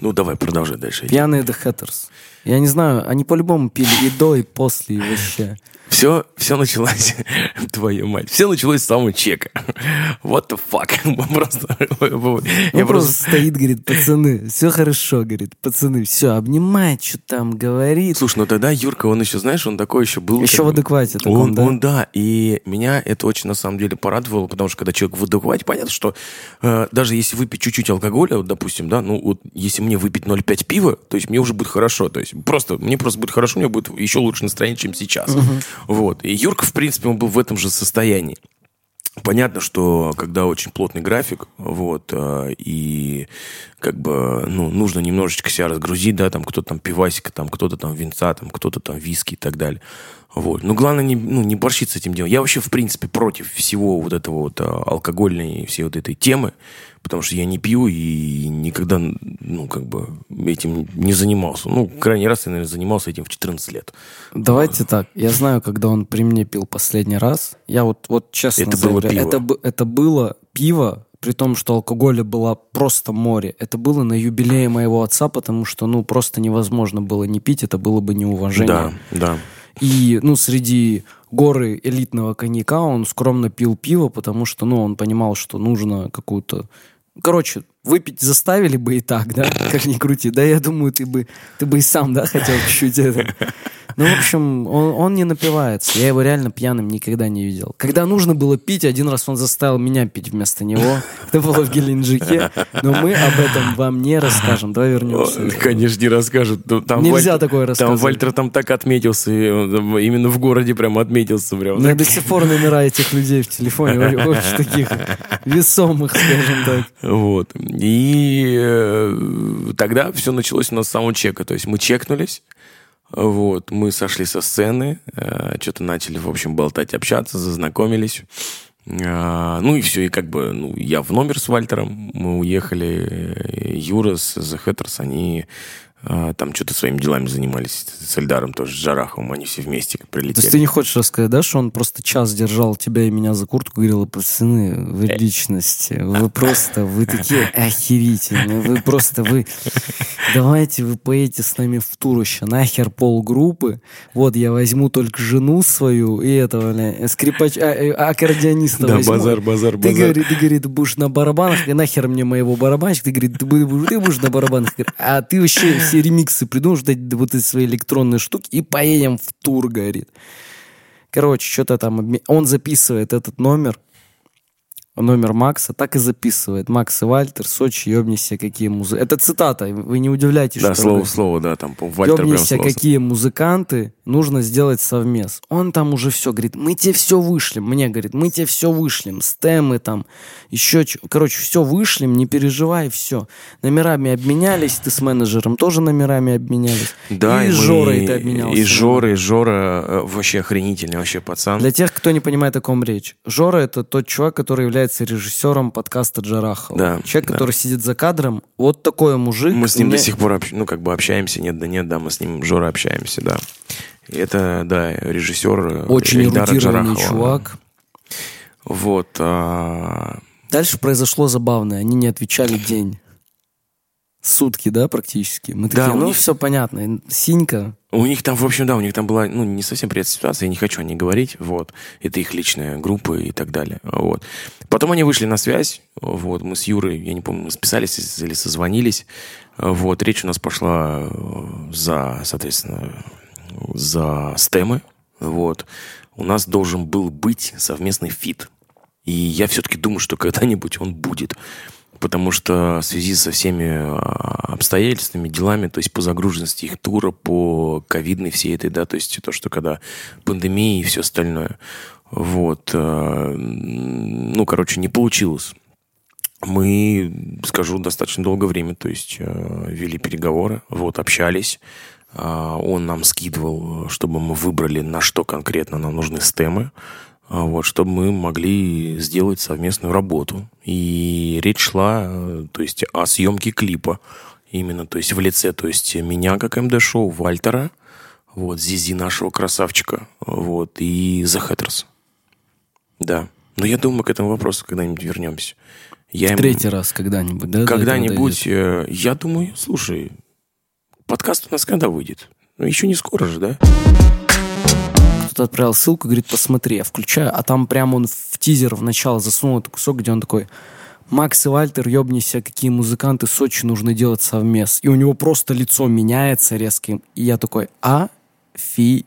Ну, давай, продолжай дальше. Пьяные The Hatters. Я не знаю, они по-любому пили и до, и после, и вообще. Все, все началось, твою мать, все началось с самого чека. What the fuck? Просто, Он я просто просто... стоит, говорит, пацаны, все хорошо, говорит, пацаны, все, обнимает, что там говорит. Слушай, ну тогда Юрка, он еще, знаешь, он такой еще был... Еще как в адеквате таком, Он, да? он, да, и меня это очень на самом деле порадовало, потому что когда человек в адеквате, понятно, что э, даже если выпить чуть-чуть алкоголя, вот, допустим, да, ну вот если мне выпить 0,5 пива, то есть мне уже будет хорошо, то есть просто, мне просто будет хорошо, мне будет еще лучше настроение, чем сейчас. Вот, и Юрка, в принципе, он был в этом же состоянии. Понятно, что когда очень плотный график, вот, э, и как бы, ну, нужно немножечко себя разгрузить, да, там кто-то там пивасика, там кто-то там винца, там кто-то там виски и так далее. Вот. Но главное не, ну, не борщить с этим делом. Я вообще, в принципе, против всего вот этого вот а, алкогольной всей вот этой темы, потому что я не пью и никогда, ну, как бы этим не занимался. Ну, крайний раз я, наверное, занимался этим в 14 лет. Давайте так. Я знаю, когда он при мне пил последний раз. Я вот, вот честно Это было заявляю, пиво. Это, это было пиво, при том, что алкоголя было просто море. Это было на юбилее моего отца, потому что, ну, просто невозможно было не пить, это было бы неуважение. Да, да. И, ну, среди горы элитного коньяка он скромно пил пиво, потому что, ну, он понимал, что нужно какую-то... Короче, выпить заставили бы и так, да, как ни крути. Да, я думаю, ты бы, ты бы и сам, да, хотел чуть-чуть это... Ну, в общем, он, он не напивается. Я его реально пьяным никогда не видел. Когда нужно было пить, один раз он заставил меня пить вместо него. Это было в Геленджике. Но мы об этом вам не расскажем. Давай вернемся. Конечно, не расскажут. Ну, Там Нельзя Вальтер- такое Там рассказывать. Вальтер там так отметился, и там именно в городе прям отметился. Прям. У меня до сих пор номера этих людей в телефоне очень очень таких весомых, скажем так. Вот. И э, тогда все началось у нас с самого чека. То есть мы чекнулись, вот, мы сошли со сцены, э, что-то начали, в общем, болтать, общаться, зазнакомились. А, Ну и все, и как бы, ну, я в номер с Вальтером, мы уехали, э, Юра с The Hatters, они Там что-то своими делами занимались с Эльдаром тоже, с Жараховым. Они все вместе То есть прилетели. ты не хочешь рассказать, да, что он просто час держал тебя и меня за куртку, говорил, пацаны, Э. вы личности, вы просто, вы такие охерительные, вы просто, вы, давайте вы поедете с нами в тур еще, нахер полгруппы, вот я возьму только жену свою и этого, бля, скрипач, а, э, аккордеониста Да, возьму. базар, базар, Ты, базар. говорит, ты, говорит, будешь на барабанах, и нахер мне моего барабанщика, ты, говорит, ты будешь, ты на барабанах, а ты вообще все ремиксы придумаешь, вот эти, свои электронные штуки, и поедем в тур, говорит. Короче, что-то там... Он записывает этот номер, номер Макса, так и записывает. Макс и Вальтер, Сочи, ёбнися, какие музыки. Это цитата, вы не удивляйтесь, Да, что... слово в слово, да, там Вальтер прям Ёбнися, слово. какие музыканты, нужно сделать совмес. Он там уже все говорит, мы тебе все вышлем. Мне говорит, мы тебе все вышлем. Стемы там, еще Короче, все вышлем, не переживай, все. Номерами обменялись, ты с менеджером тоже номерами обменялись. Да, и, мы- с Жорой ты обменялся. И Жора, и Жора э, вообще охренительный вообще пацан. Для тех, кто не понимает, о ком речь. Жора — это тот чувак, который является режиссером подкаста Джарахова. Да, Человек, да. который сидит за кадром. Вот такой мужик. Мы с ним Мне- до сих пор, общ- ну, как бы общаемся, нет, да нет, да, мы с ним, Жора, общаемся, да. И это, да, режиссер э, Очень Эльдара эрудированный Джарахова, чувак. Вот. а, Дальше произошло забавное. Они не отвечали день. Сутки, да, практически. Мы Да, такие, ну, них- все понятно. Синька. У них там, в общем, да, у них там была, ну, не совсем приятная ситуация, я не хочу о ней говорить, вот. Это их личная группа и так далее, вот. Потом они вышли на связь, вот, мы с Юрой, я не помню, мы списались или созвонились, вот, речь у нас пошла э, за, соответственно, за стемы, вот. У нас должен был быть совместный фит, и я все-таки думаю, что когда-нибудь он будет. Потому что в связи со всеми а, обстоятельствами, делами, то есть по загруженности их тура, по ковидной всей этой, да, то есть то, что когда пандемия и все остальное. Вот. э, Ну, короче, не получилось. Мы, скажу, достаточно долгое время, то есть э, вели переговоры, вот, общались. А, Он нам скидывал, чтобы мы выбрали, на что конкретно нам нужны стемы, вот, чтобы мы могли сделать совместную работу. И речь шла, э, то есть, о съемке клипа. Именно, то есть, в лице, то есть, меня как МД-шоу, Вальтера, вот, Зизи нашего красавчика, вот, и The Hatters. Да. Но я думаю, к этому вопросу когда-нибудь вернемся. Я им- Третий раз когда-нибудь, да? когда-нибудь, э, я думаю, слушай, подкаст у нас когда выйдет? Ну, еще не скоро же, да? Кто-то отправил ссылку, говорит, посмотри. Я включаю, а там прям он в тизер в начало засунул этот кусок, где он такой... Макс и Вальтер, ёбнися, какие музыканты Сочи нужно делать совмес. И у него просто лицо меняется резким. И я такой, офигеть.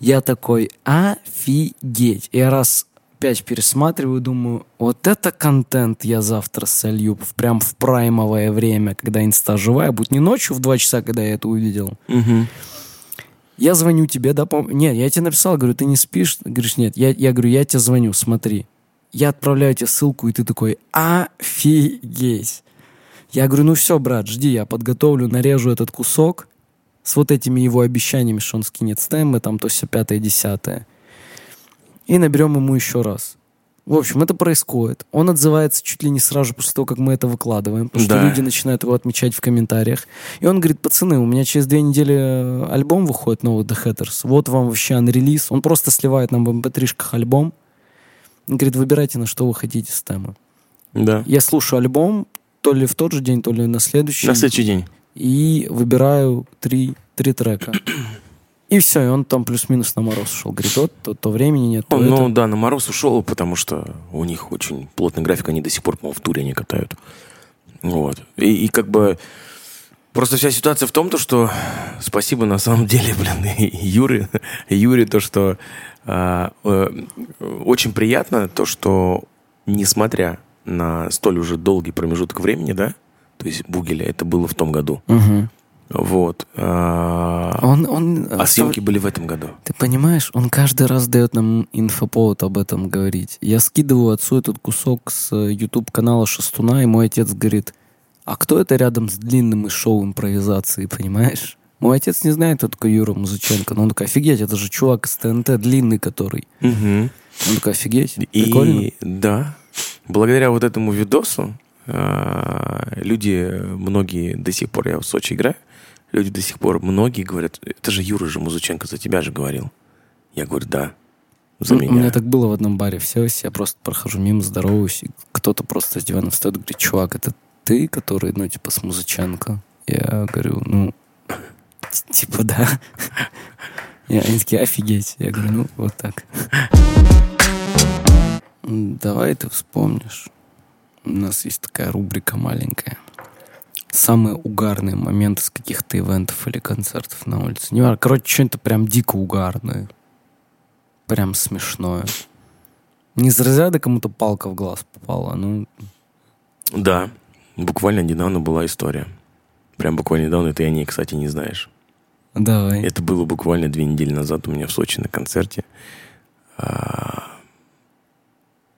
Я такой, офигеть. Я раз пять пересматриваю, думаю, вот это контент я завтра солью в- прям в праймовое время, когда инста живая, будет не ночью в 2 часа, когда я это увидел. Я звоню тебе, да, пом- Нет, я тебе написал, говорю, ты не спишь? Говоришь, нет. Я, я говорю, я тебе звоню, смотри. Я отправляю тебе ссылку, и ты такой, офигеть. Я говорю, ну все, брат, жди, я подготовлю, нарежу этот кусок с вот этими его обещаниями, что он скинет стемы, там то все пятое, десятое. И наберем ему еще раз. В общем, это происходит. Он отзывается чуть ли не сразу же после того, как мы это выкладываем, потому что Да. люди начинают его отмечать в комментариях. И он говорит, пацаны, у меня через две недели э, альбом выходит новый The Hatters. Вот вам вообще анрелиз. Он просто сливает нам в mp3-шках альбом. Он говорит, выбирайте, на что вы хотите с темы. Да. Я слушаю альбом то ли в тот же день, то ли на следующий. На следующий день. И выбираю три, три трека. И все, и он там плюс-минус на мороз ушел. Говорит, вот, то, то времени нет, то Он, ну да, на мороз ушел, потому что у них очень плотный график, они до сих пор, по-моему, в туре не катают. Вот. И, и как бы просто вся ситуация в том, то, что спасибо на самом деле, блин, и Юре, Юре, то, что а, э, очень приятно то, что несмотря на столь уже долгий промежуток времени, да, то есть Бугеля, это было в том году, Мгм. Вот, а, Он, он а остав- съемки были в этом году. Ты понимаешь, он каждый раз дает нам инфоповод об этом говорить. Я скидываю отцу этот кусок с YouTube канала Шестуна, и мой отец говорит, а кто это рядом с длинным и шоу импровизации, понимаешь? Мой отец не знает, кто такой Юра Музыченко, но он такой, офигеть, это же чувак из ТНТ, длинный который. Мгм. Он такой, офигеть, прикольно. И да, благодаря вот этому видосу, А, люди, многие до сих пор, я в Сочи играю, люди до сих пор, многие говорят, это же Юра же Музыченко за тебя же говорил. Я говорю, да, за Ну, меня. У меня так было в одном баре. Все, я просто прохожу мимо, здороваюсь, и кто-то просто с дивана встает и говорит, чувак, это ты, который, ну, типа, с Музыченко? Я говорю, ну, типа, да. И они такие, офигеть. Я говорю, ну, вот так. Давай ты вспомнишь. У нас есть такая рубрика маленькая. Самые угарные моменты с каких-то ивентов или концертов на улице. Не важно, короче, что-нибудь прям дико угарное. Прям смешное. Не из разряда кому-то палка в глаз попала, ну, Да, буквально недавно была история. Прям буквально недавно, ты о ней, кстати, не знаешь. давай. Это было буквально две недели назад у меня в Сочи на концерте. А,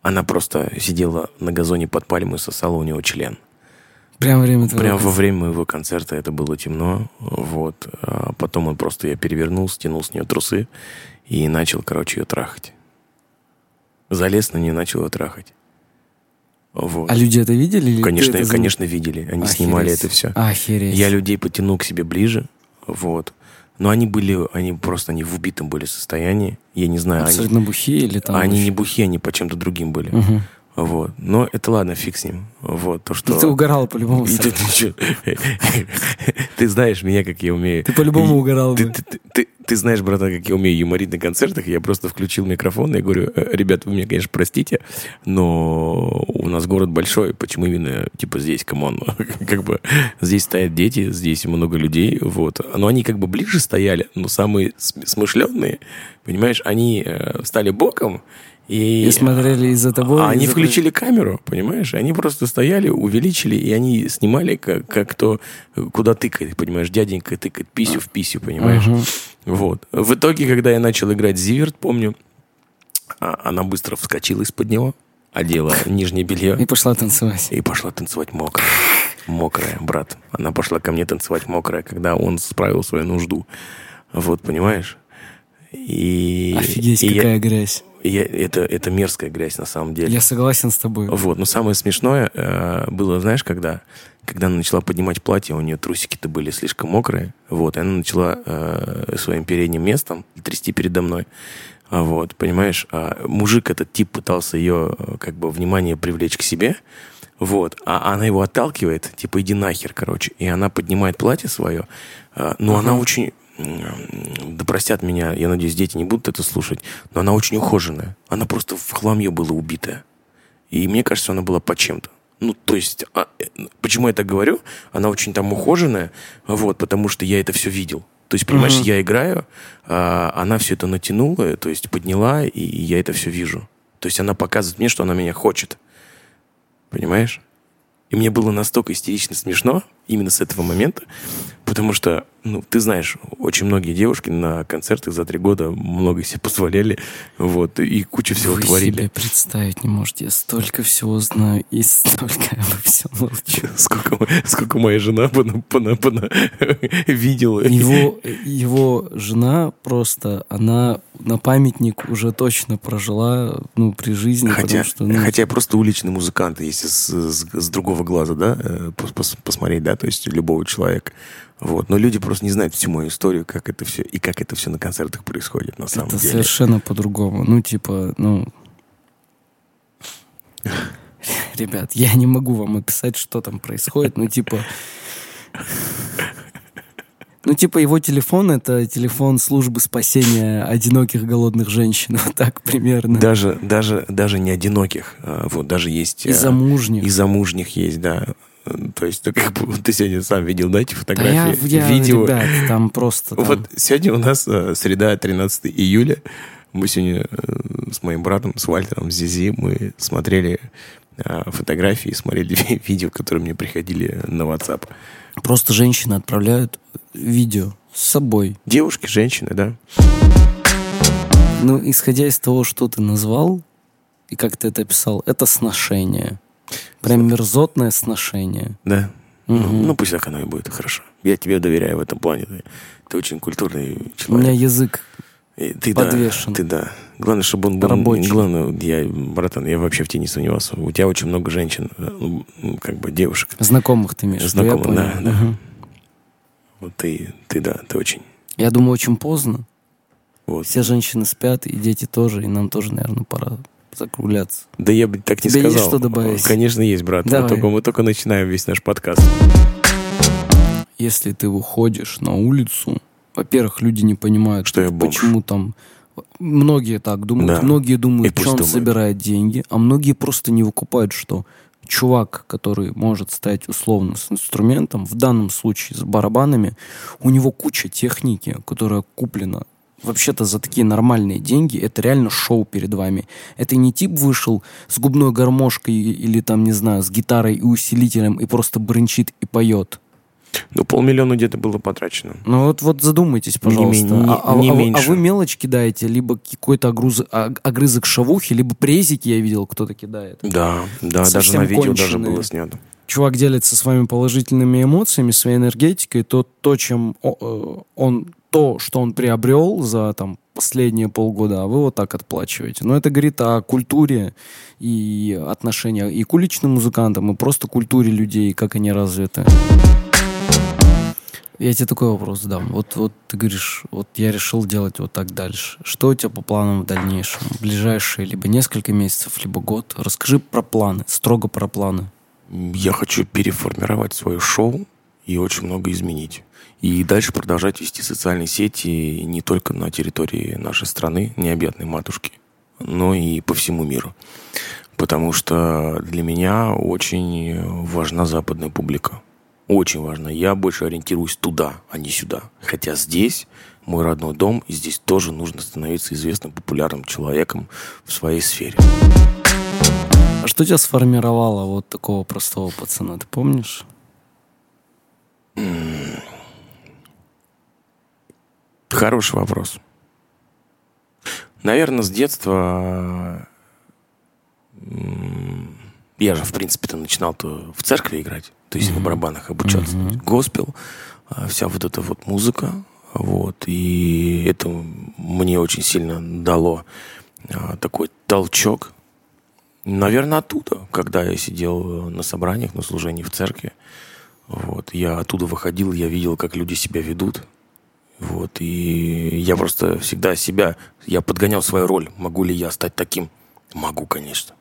Она просто сидела на газоне под пальмой и сосала у него член. Прям время твоего Прям во концерта. время моего концерта это было темно. Вот. А потом он просто ее перевернул, стянул с нее трусы и начал, короче, ее трахать. Залез на нее, начал ее трахать. Вот. А люди это видели? или конечно, это конечно, видели. Они Охереть. снимали это все. Охереть. Я людей потянул к себе ближе. Вот. Но они были, они просто они в убитом были состоянии. Я не знаю, они, Абсолютно бухие или там... они не вообще? бухи, они по чем-то другим были. Мгм. Вот. Но это ладно, фиг с ним. Вот. То, что... Ты угорал по-любому. Ты, ты? Ты знаешь меня, как я умею. Ты по-любому угорал Ты, ты- ты- ты- знаешь, братан, как я умею юморить на концертах. Я просто включил микрофон и говорю, «Э, ребят, вы меня, конечно, простите, но у нас город большой. Почему именно, типа, здесь, come on? Как бы здесь стоят дети, здесь много людей, вот. Но они как бы ближе стояли, но самые см- смышленные, понимаешь, они э, стали боком, и, И смотрели из-за тобой. а они из-за- включили камеру, понимаешь? Они просто стояли, увеличили, и они снимали, как, как кто куда тыкает, понимаешь? Дяденька тыкает писю в писю, понимаешь? Мгм. Вот. В итоге, когда я начал играть Зиверт, помню, а- она быстро вскочила из-под него, одела нижнее белье И пошла танцевать. и пошла танцевать мокрая. Мокрая, брат. Она пошла ко мне танцевать мокрая, когда он справил свою нужду. Вот, понимаешь? И, Офигеть, и я- какая грязь. Я- это, это мерзкая грязь на самом деле. Я согласен с тобой. Вот, но самое смешное э, было, знаешь, когда, когда она начала поднимать платье, у нее трусики-то были слишком мокрые, вот, и она начала э, своим передним местом трясти передо мной, А вот, понимаешь, а мужик этот тип пытался ее, э, как бы, внимание привлечь к себе, вот, а она его отталкивает, типа, иди нахер, короче, и она поднимает платье свое, э, но она очень, да простят меня, я надеюсь, дети не будут это слушать, но она очень ухоженная, она просто в хламье была убитая. И мне кажется, она была по чем-то. Ну, то есть, а, э, почему я так говорю? Она очень там ухоженная, вот, потому что я это все видел. То есть, понимаешь, Мгм. я играю, а она все это натянула, то есть подняла, и я это все вижу. То есть она показывает мне, что она меня хочет. Понимаешь? И мне было настолько истерично смешно именно с этого момента, потому что, ну, ты знаешь, очень многие девушки на концертах за три года много себе позволяли, вот, и кучу всего Вы творили. себе представить не можете. Я столько всего знаю и столько обо всем молчу. Сколько, сколько моя жена пона, пона- пона- видела. Его, его жена просто, она на памятник уже точно прожила, ну, при жизни, Хотя, потому что, ну, хотя просто уличный музыкант, если с, с- с другого глаза, да, э, пос- пос- посмотреть, да, то есть любого человека. Вот. Но люди просто не знают всю мою историю, как это все, и как это все на концертах происходит на самом это деле. совершенно по-другому. Ну, типа, ну... Ребят, я не могу вам описать, что там происходит, ну, типа... Ну, типа, его телефон — это телефон службы спасения одиноких голодных женщин. Вот так примерно. Даже, даже, даже не одиноких. а, Вот, даже есть... И а, замужних. И замужних есть, да. То есть, ну, как бы, ты сегодня сам видел, да, эти Да фотографии, я, я, видео. ребят, там просто... там- Вот сегодня у нас э, среда, 13 июля. Мы сегодня э, с моим братом, с Вальтером, с Зизи, мы смотрели э, фотографии, смотрели видео, которые мне приходили на WhatsApp. Просто женщины отправляют видео с собой. Девушки, женщины, да. Ну, исходя из того, что ты назвал, и как ты это описал, это сношение. Прям мерзотное сношение. Да. Ну, Мгм. Ну, пусть так оно и будет, хорошо. Я тебе доверяю в этом плане. Ты, ты очень культурный У меня человек. язык И ты, подвешен. Да, ты да. Главное, чтобы он был... Рабочий. Главное, я, братан, я вообще в тебе не сомневался. У тебя очень много женщин, э, ну, как бы девушек. Знакомых ты имеешь? Знакомых, да, да. Мгм. Вот ты, ты, да, ты очень... Я думаю, очень поздно. Вот. Все женщины спят, и дети тоже, и нам тоже, наверное, пора закругляться. Да я бы так не есть сказал. что добавить? Конечно, есть, брат. Мы Давай. только, мы только начинаем весь наш подкаст. Если ты выходишь на улицу, во-первых, люди не понимают, Что я бомж. почему там... Многие так думают, Да. многие думают, что он думают. собирает деньги, а многие просто не выкупают, что чувак, который может стать условно с инструментом, в данном случае с барабанами, у него куча техники, которая куплена вообще-то за такие нормальные деньги, это реально шоу перед вами. Это не тип вышел с губной гармошкой или там, не знаю, с гитарой и усилителем и просто бренчит и поет. Ну, полмиллиона где-то было потрачено. Ну вот, вот задумайтесь, пожалуйста. не- а, а- не а вы- меньше. а вы мелочь кидаете, либо какой-то огруз- а- огрызок шавухи, либо презики, я видел, кто-то кидает. Да, да, даже Совсем на видео даже конченые. было снято. Чувак делится с вами положительными эмоциями, своей энергетикой, то, то чем э, он, то, что он приобрел за там последние полгода, а вы вот так отплачиваете. Но это говорит о культуре и отношениях и к уличным музыкантам, и просто культуре людей, как они развиты. Я тебе такой вопрос задам. Вот, вот ты говоришь, вот я решил делать вот так дальше. Что у тебя по планам в дальнейшем? Ближайшие либо несколько месяцев, либо год. Расскажи про планы, строго про планы. Я хочу переформировать свое шоу и очень много изменить. И дальше продолжать вести социальные сети не только на территории нашей страны, необъятной матушки, но и по всему миру. Потому что для меня очень важна западная публика. Очень важно. Я больше ориентируюсь туда, а не сюда. Хотя здесь мой родной дом, и здесь тоже нужно становиться известным, популярным человеком в своей сфере. А что тебя сформировало вот такого простого пацана, ты помнишь? Хороший вопрос. Наверное, с детства я же, в принципе-то, начинал-то в церкви играть, то есть на барабанах обучаться. Мгм. Госпел, а, вся вот эта вот музыка, вот, и это мне очень сильно дало а, такой толчок. Наверное, оттуда, когда я сидел на собраниях, на служении в церкви, вот, я оттуда выходил, я видел, как люди себя ведут, вот, и я просто всегда себя, я подгонял свою роль. Могу ли я стать таким? Могу, конечно.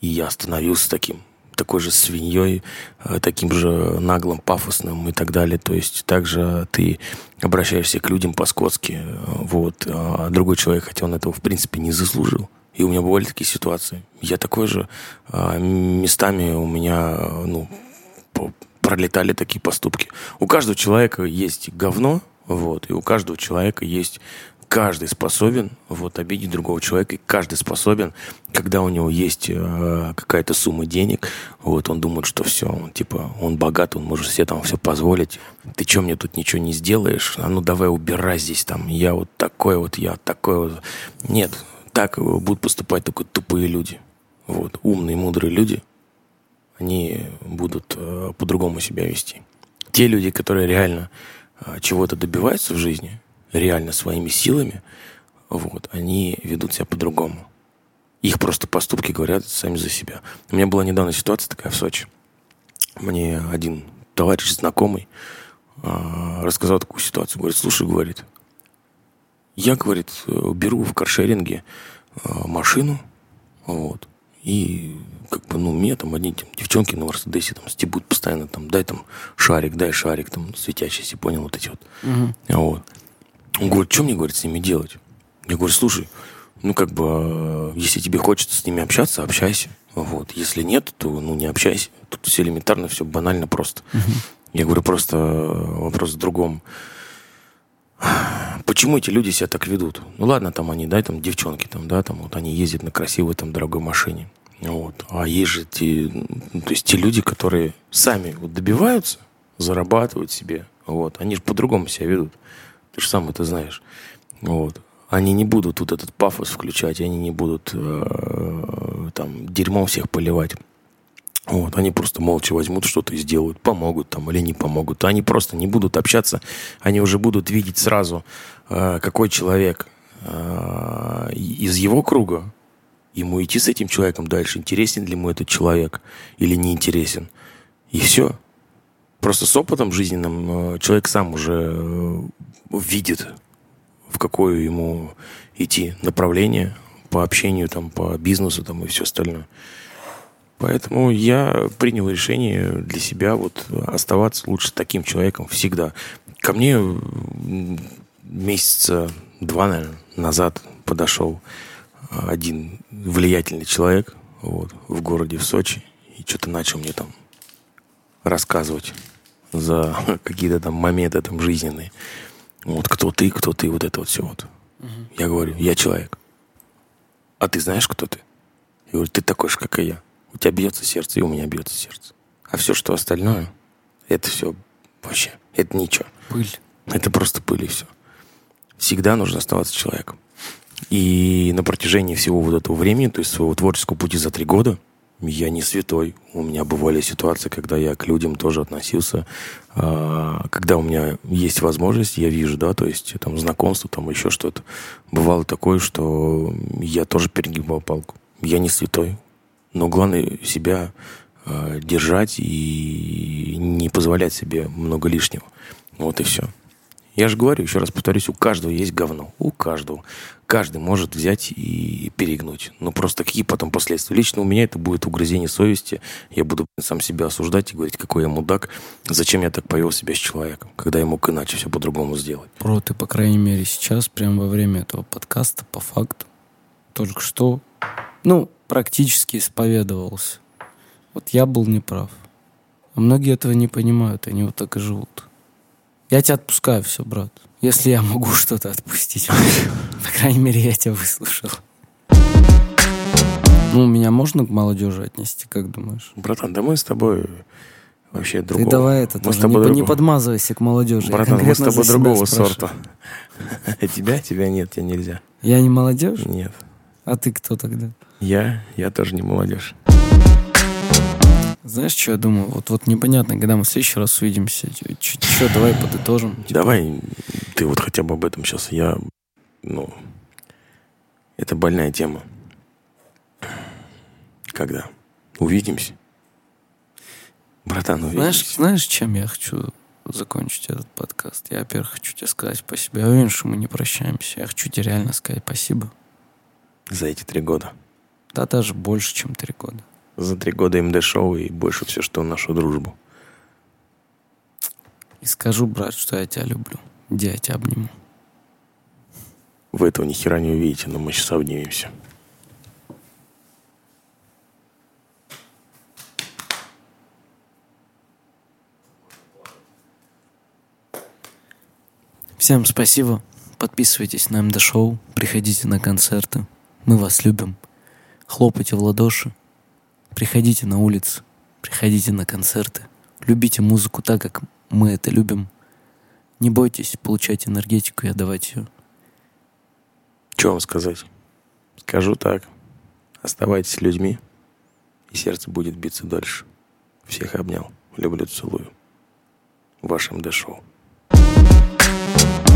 И я становился таким, такой же свиньей, э, таким же наглым, пафосным и так далее. То есть также ты обращаешься к людям по-скотски, э, вот, а другой человек, хотя он этого в принципе не заслужил. И у меня бывали такие ситуации. Я такой же, а, местами у меня, э, ну, пролетали такие поступки. У каждого человека есть говно, вот, и у каждого человека есть каждый способен вот обидеть другого человека, и каждый способен, когда у него есть э, какая-то сумма денег, вот он думает, что все, он типа он богат, он может себе там все позволить. Ты что мне тут ничего не сделаешь? А ну давай убирай здесь там. Я вот такой вот, я такой вот. Нет, так будут поступать только тупые люди. Вот умные, мудрые люди, они будут э, по-другому себя вести. Те люди, которые реально чего-то добиваются в жизни, реально своими силами, вот, они ведут себя по-другому. Их просто поступки говорят сами за себя. У меня была недавно ситуация такая в Сочи. Мне один товарищ знакомый э, рассказал такую ситуацию. Говорит, слушай, говорит, я, говорит, беру в каршеринге э, машину, вот, и как бы, ну, мне там одни там, девчонки на Мерседесе там стебут постоянно, там, дай там шарик, дай шарик, там, светящийся, понял, вот эти вот. Вот. Он говорит, что мне, говорит, с ними делать? Я говорю, слушай, ну, как бы, э, если тебе хочется с ними общаться, общайся. Вот. Если нет, то, ну, не общайся. Тут все элементарно, все банально просто. Я говорю, просто э, вопрос в другом. Почему эти люди себя так ведут? Ну ладно, там они, да, там девчонки, там, да, там вот они ездят на красивой, там, дорогой машине. Вот. А есть же те, ну, то есть те люди, которые сами вот добиваются, зарабатывают себе, вот, они же по-другому себя ведут. Ты же сам это знаешь. Вот. Они не будут вот этот пафос включать, они не будут э, там дерьмом всех поливать. Вот, они просто молча возьмут что-то и сделают, помогут там или не помогут. Они просто не будут общаться, они уже будут видеть сразу, э, какой человек, а, из его круга, ему идти с этим человеком дальше, интересен ли ему этот человек или не интересен. И все. Просто с опытом жизненным э, человек сам уже э, видит, в какое ему идти направление по общению, там, по бизнесу там, и все остальное. Поэтому я принял решение для себя вот оставаться лучше таким человеком всегда. Ко мне месяца два, наверное, назад подошел один влиятельный человек вот, в городе в Сочи и что-то начал мне там рассказывать за какие-то там моменты там жизненные. Вот кто ты, кто ты, вот это вот все вот. Угу. Я говорю, я человек. А ты знаешь, кто ты? Я говорю, ты такой же, как и я. У тебя бьется сердце, и у меня бьется сердце. А все, что остальное, это все вообще, это ничего. Пыль. Это просто пыль и все. Всегда нужно оставаться человеком. И на протяжении всего вот этого времени, то есть своего творческого пути за три года, я не святой. У меня бывали ситуации, когда я к людям тоже относился. А, когда у меня есть возможность, я вижу, да, то есть там знакомство, там еще что-то. Бывало такое, что я тоже перегибал палку. Я не святой. Но главное себя а, держать и не позволять себе много лишнего. Вот и все. Я же говорю, еще раз повторюсь, у каждого есть говно. У каждого. Каждый может взять и перегнуть. Но просто какие потом последствия? Лично у меня это будет угрызение совести. Я буду сам себя осуждать и говорить, какой я мудак. Зачем я так повел себя с человеком, когда я мог иначе все по-другому сделать. Про ты, по крайней мере, сейчас, прямо во время этого подкаста, по факту, только что, ну, практически исповедовался. Вот я был неправ. А многие этого не понимают, они вот так и живут. Я тебя отпускаю, все, брат. Если я могу что-то отпустить. По крайней мере, я тебя выслушал. Ну, меня можно к молодежи отнести, как думаешь? Братан, да мы с тобой вообще другого. Ты давай это мы. С тобой не, другого. не подмазывайся к молодежи. Братан, мы с тобой другого сорта. Тебя? Тебя нет, тебя нельзя. Я не молодежь? Нет. А ты кто тогда? Я? Я тоже не молодежь. Знаешь, что я думаю? Вот, вот непонятно, когда мы в следующий раз увидимся. Что, давай подытожим. Типа. Давай, ты вот хотя бы об этом сейчас. Я, ну, это больная тема. Когда? Увидимся? Братан, увидимся. Знаешь, знаешь, чем я хочу закончить этот подкаст? Я, во-первых, хочу тебе сказать спасибо. Я уверен, что мы не прощаемся. Я хочу тебе реально сказать спасибо. За эти три года? Да, даже больше, чем три года за три года МД-шоу и больше все, что нашу дружбу. И скажу, брат, что я тебя люблю. Где я тебя обниму. Вы этого ни хера не увидите, но мы сейчас обнимемся. Всем спасибо. Подписывайтесь на МД-шоу, приходите на концерты. Мы вас любим. Хлопайте в ладоши. Приходите на улицу, приходите на концерты, любите музыку так, как мы это любим. Не бойтесь получать энергетику и отдавать ее. Что вам сказать? Скажу так. Оставайтесь людьми, и сердце будет биться дальше. Всех обнял. Люблю, целую. Вашим МД-шоу. Пока.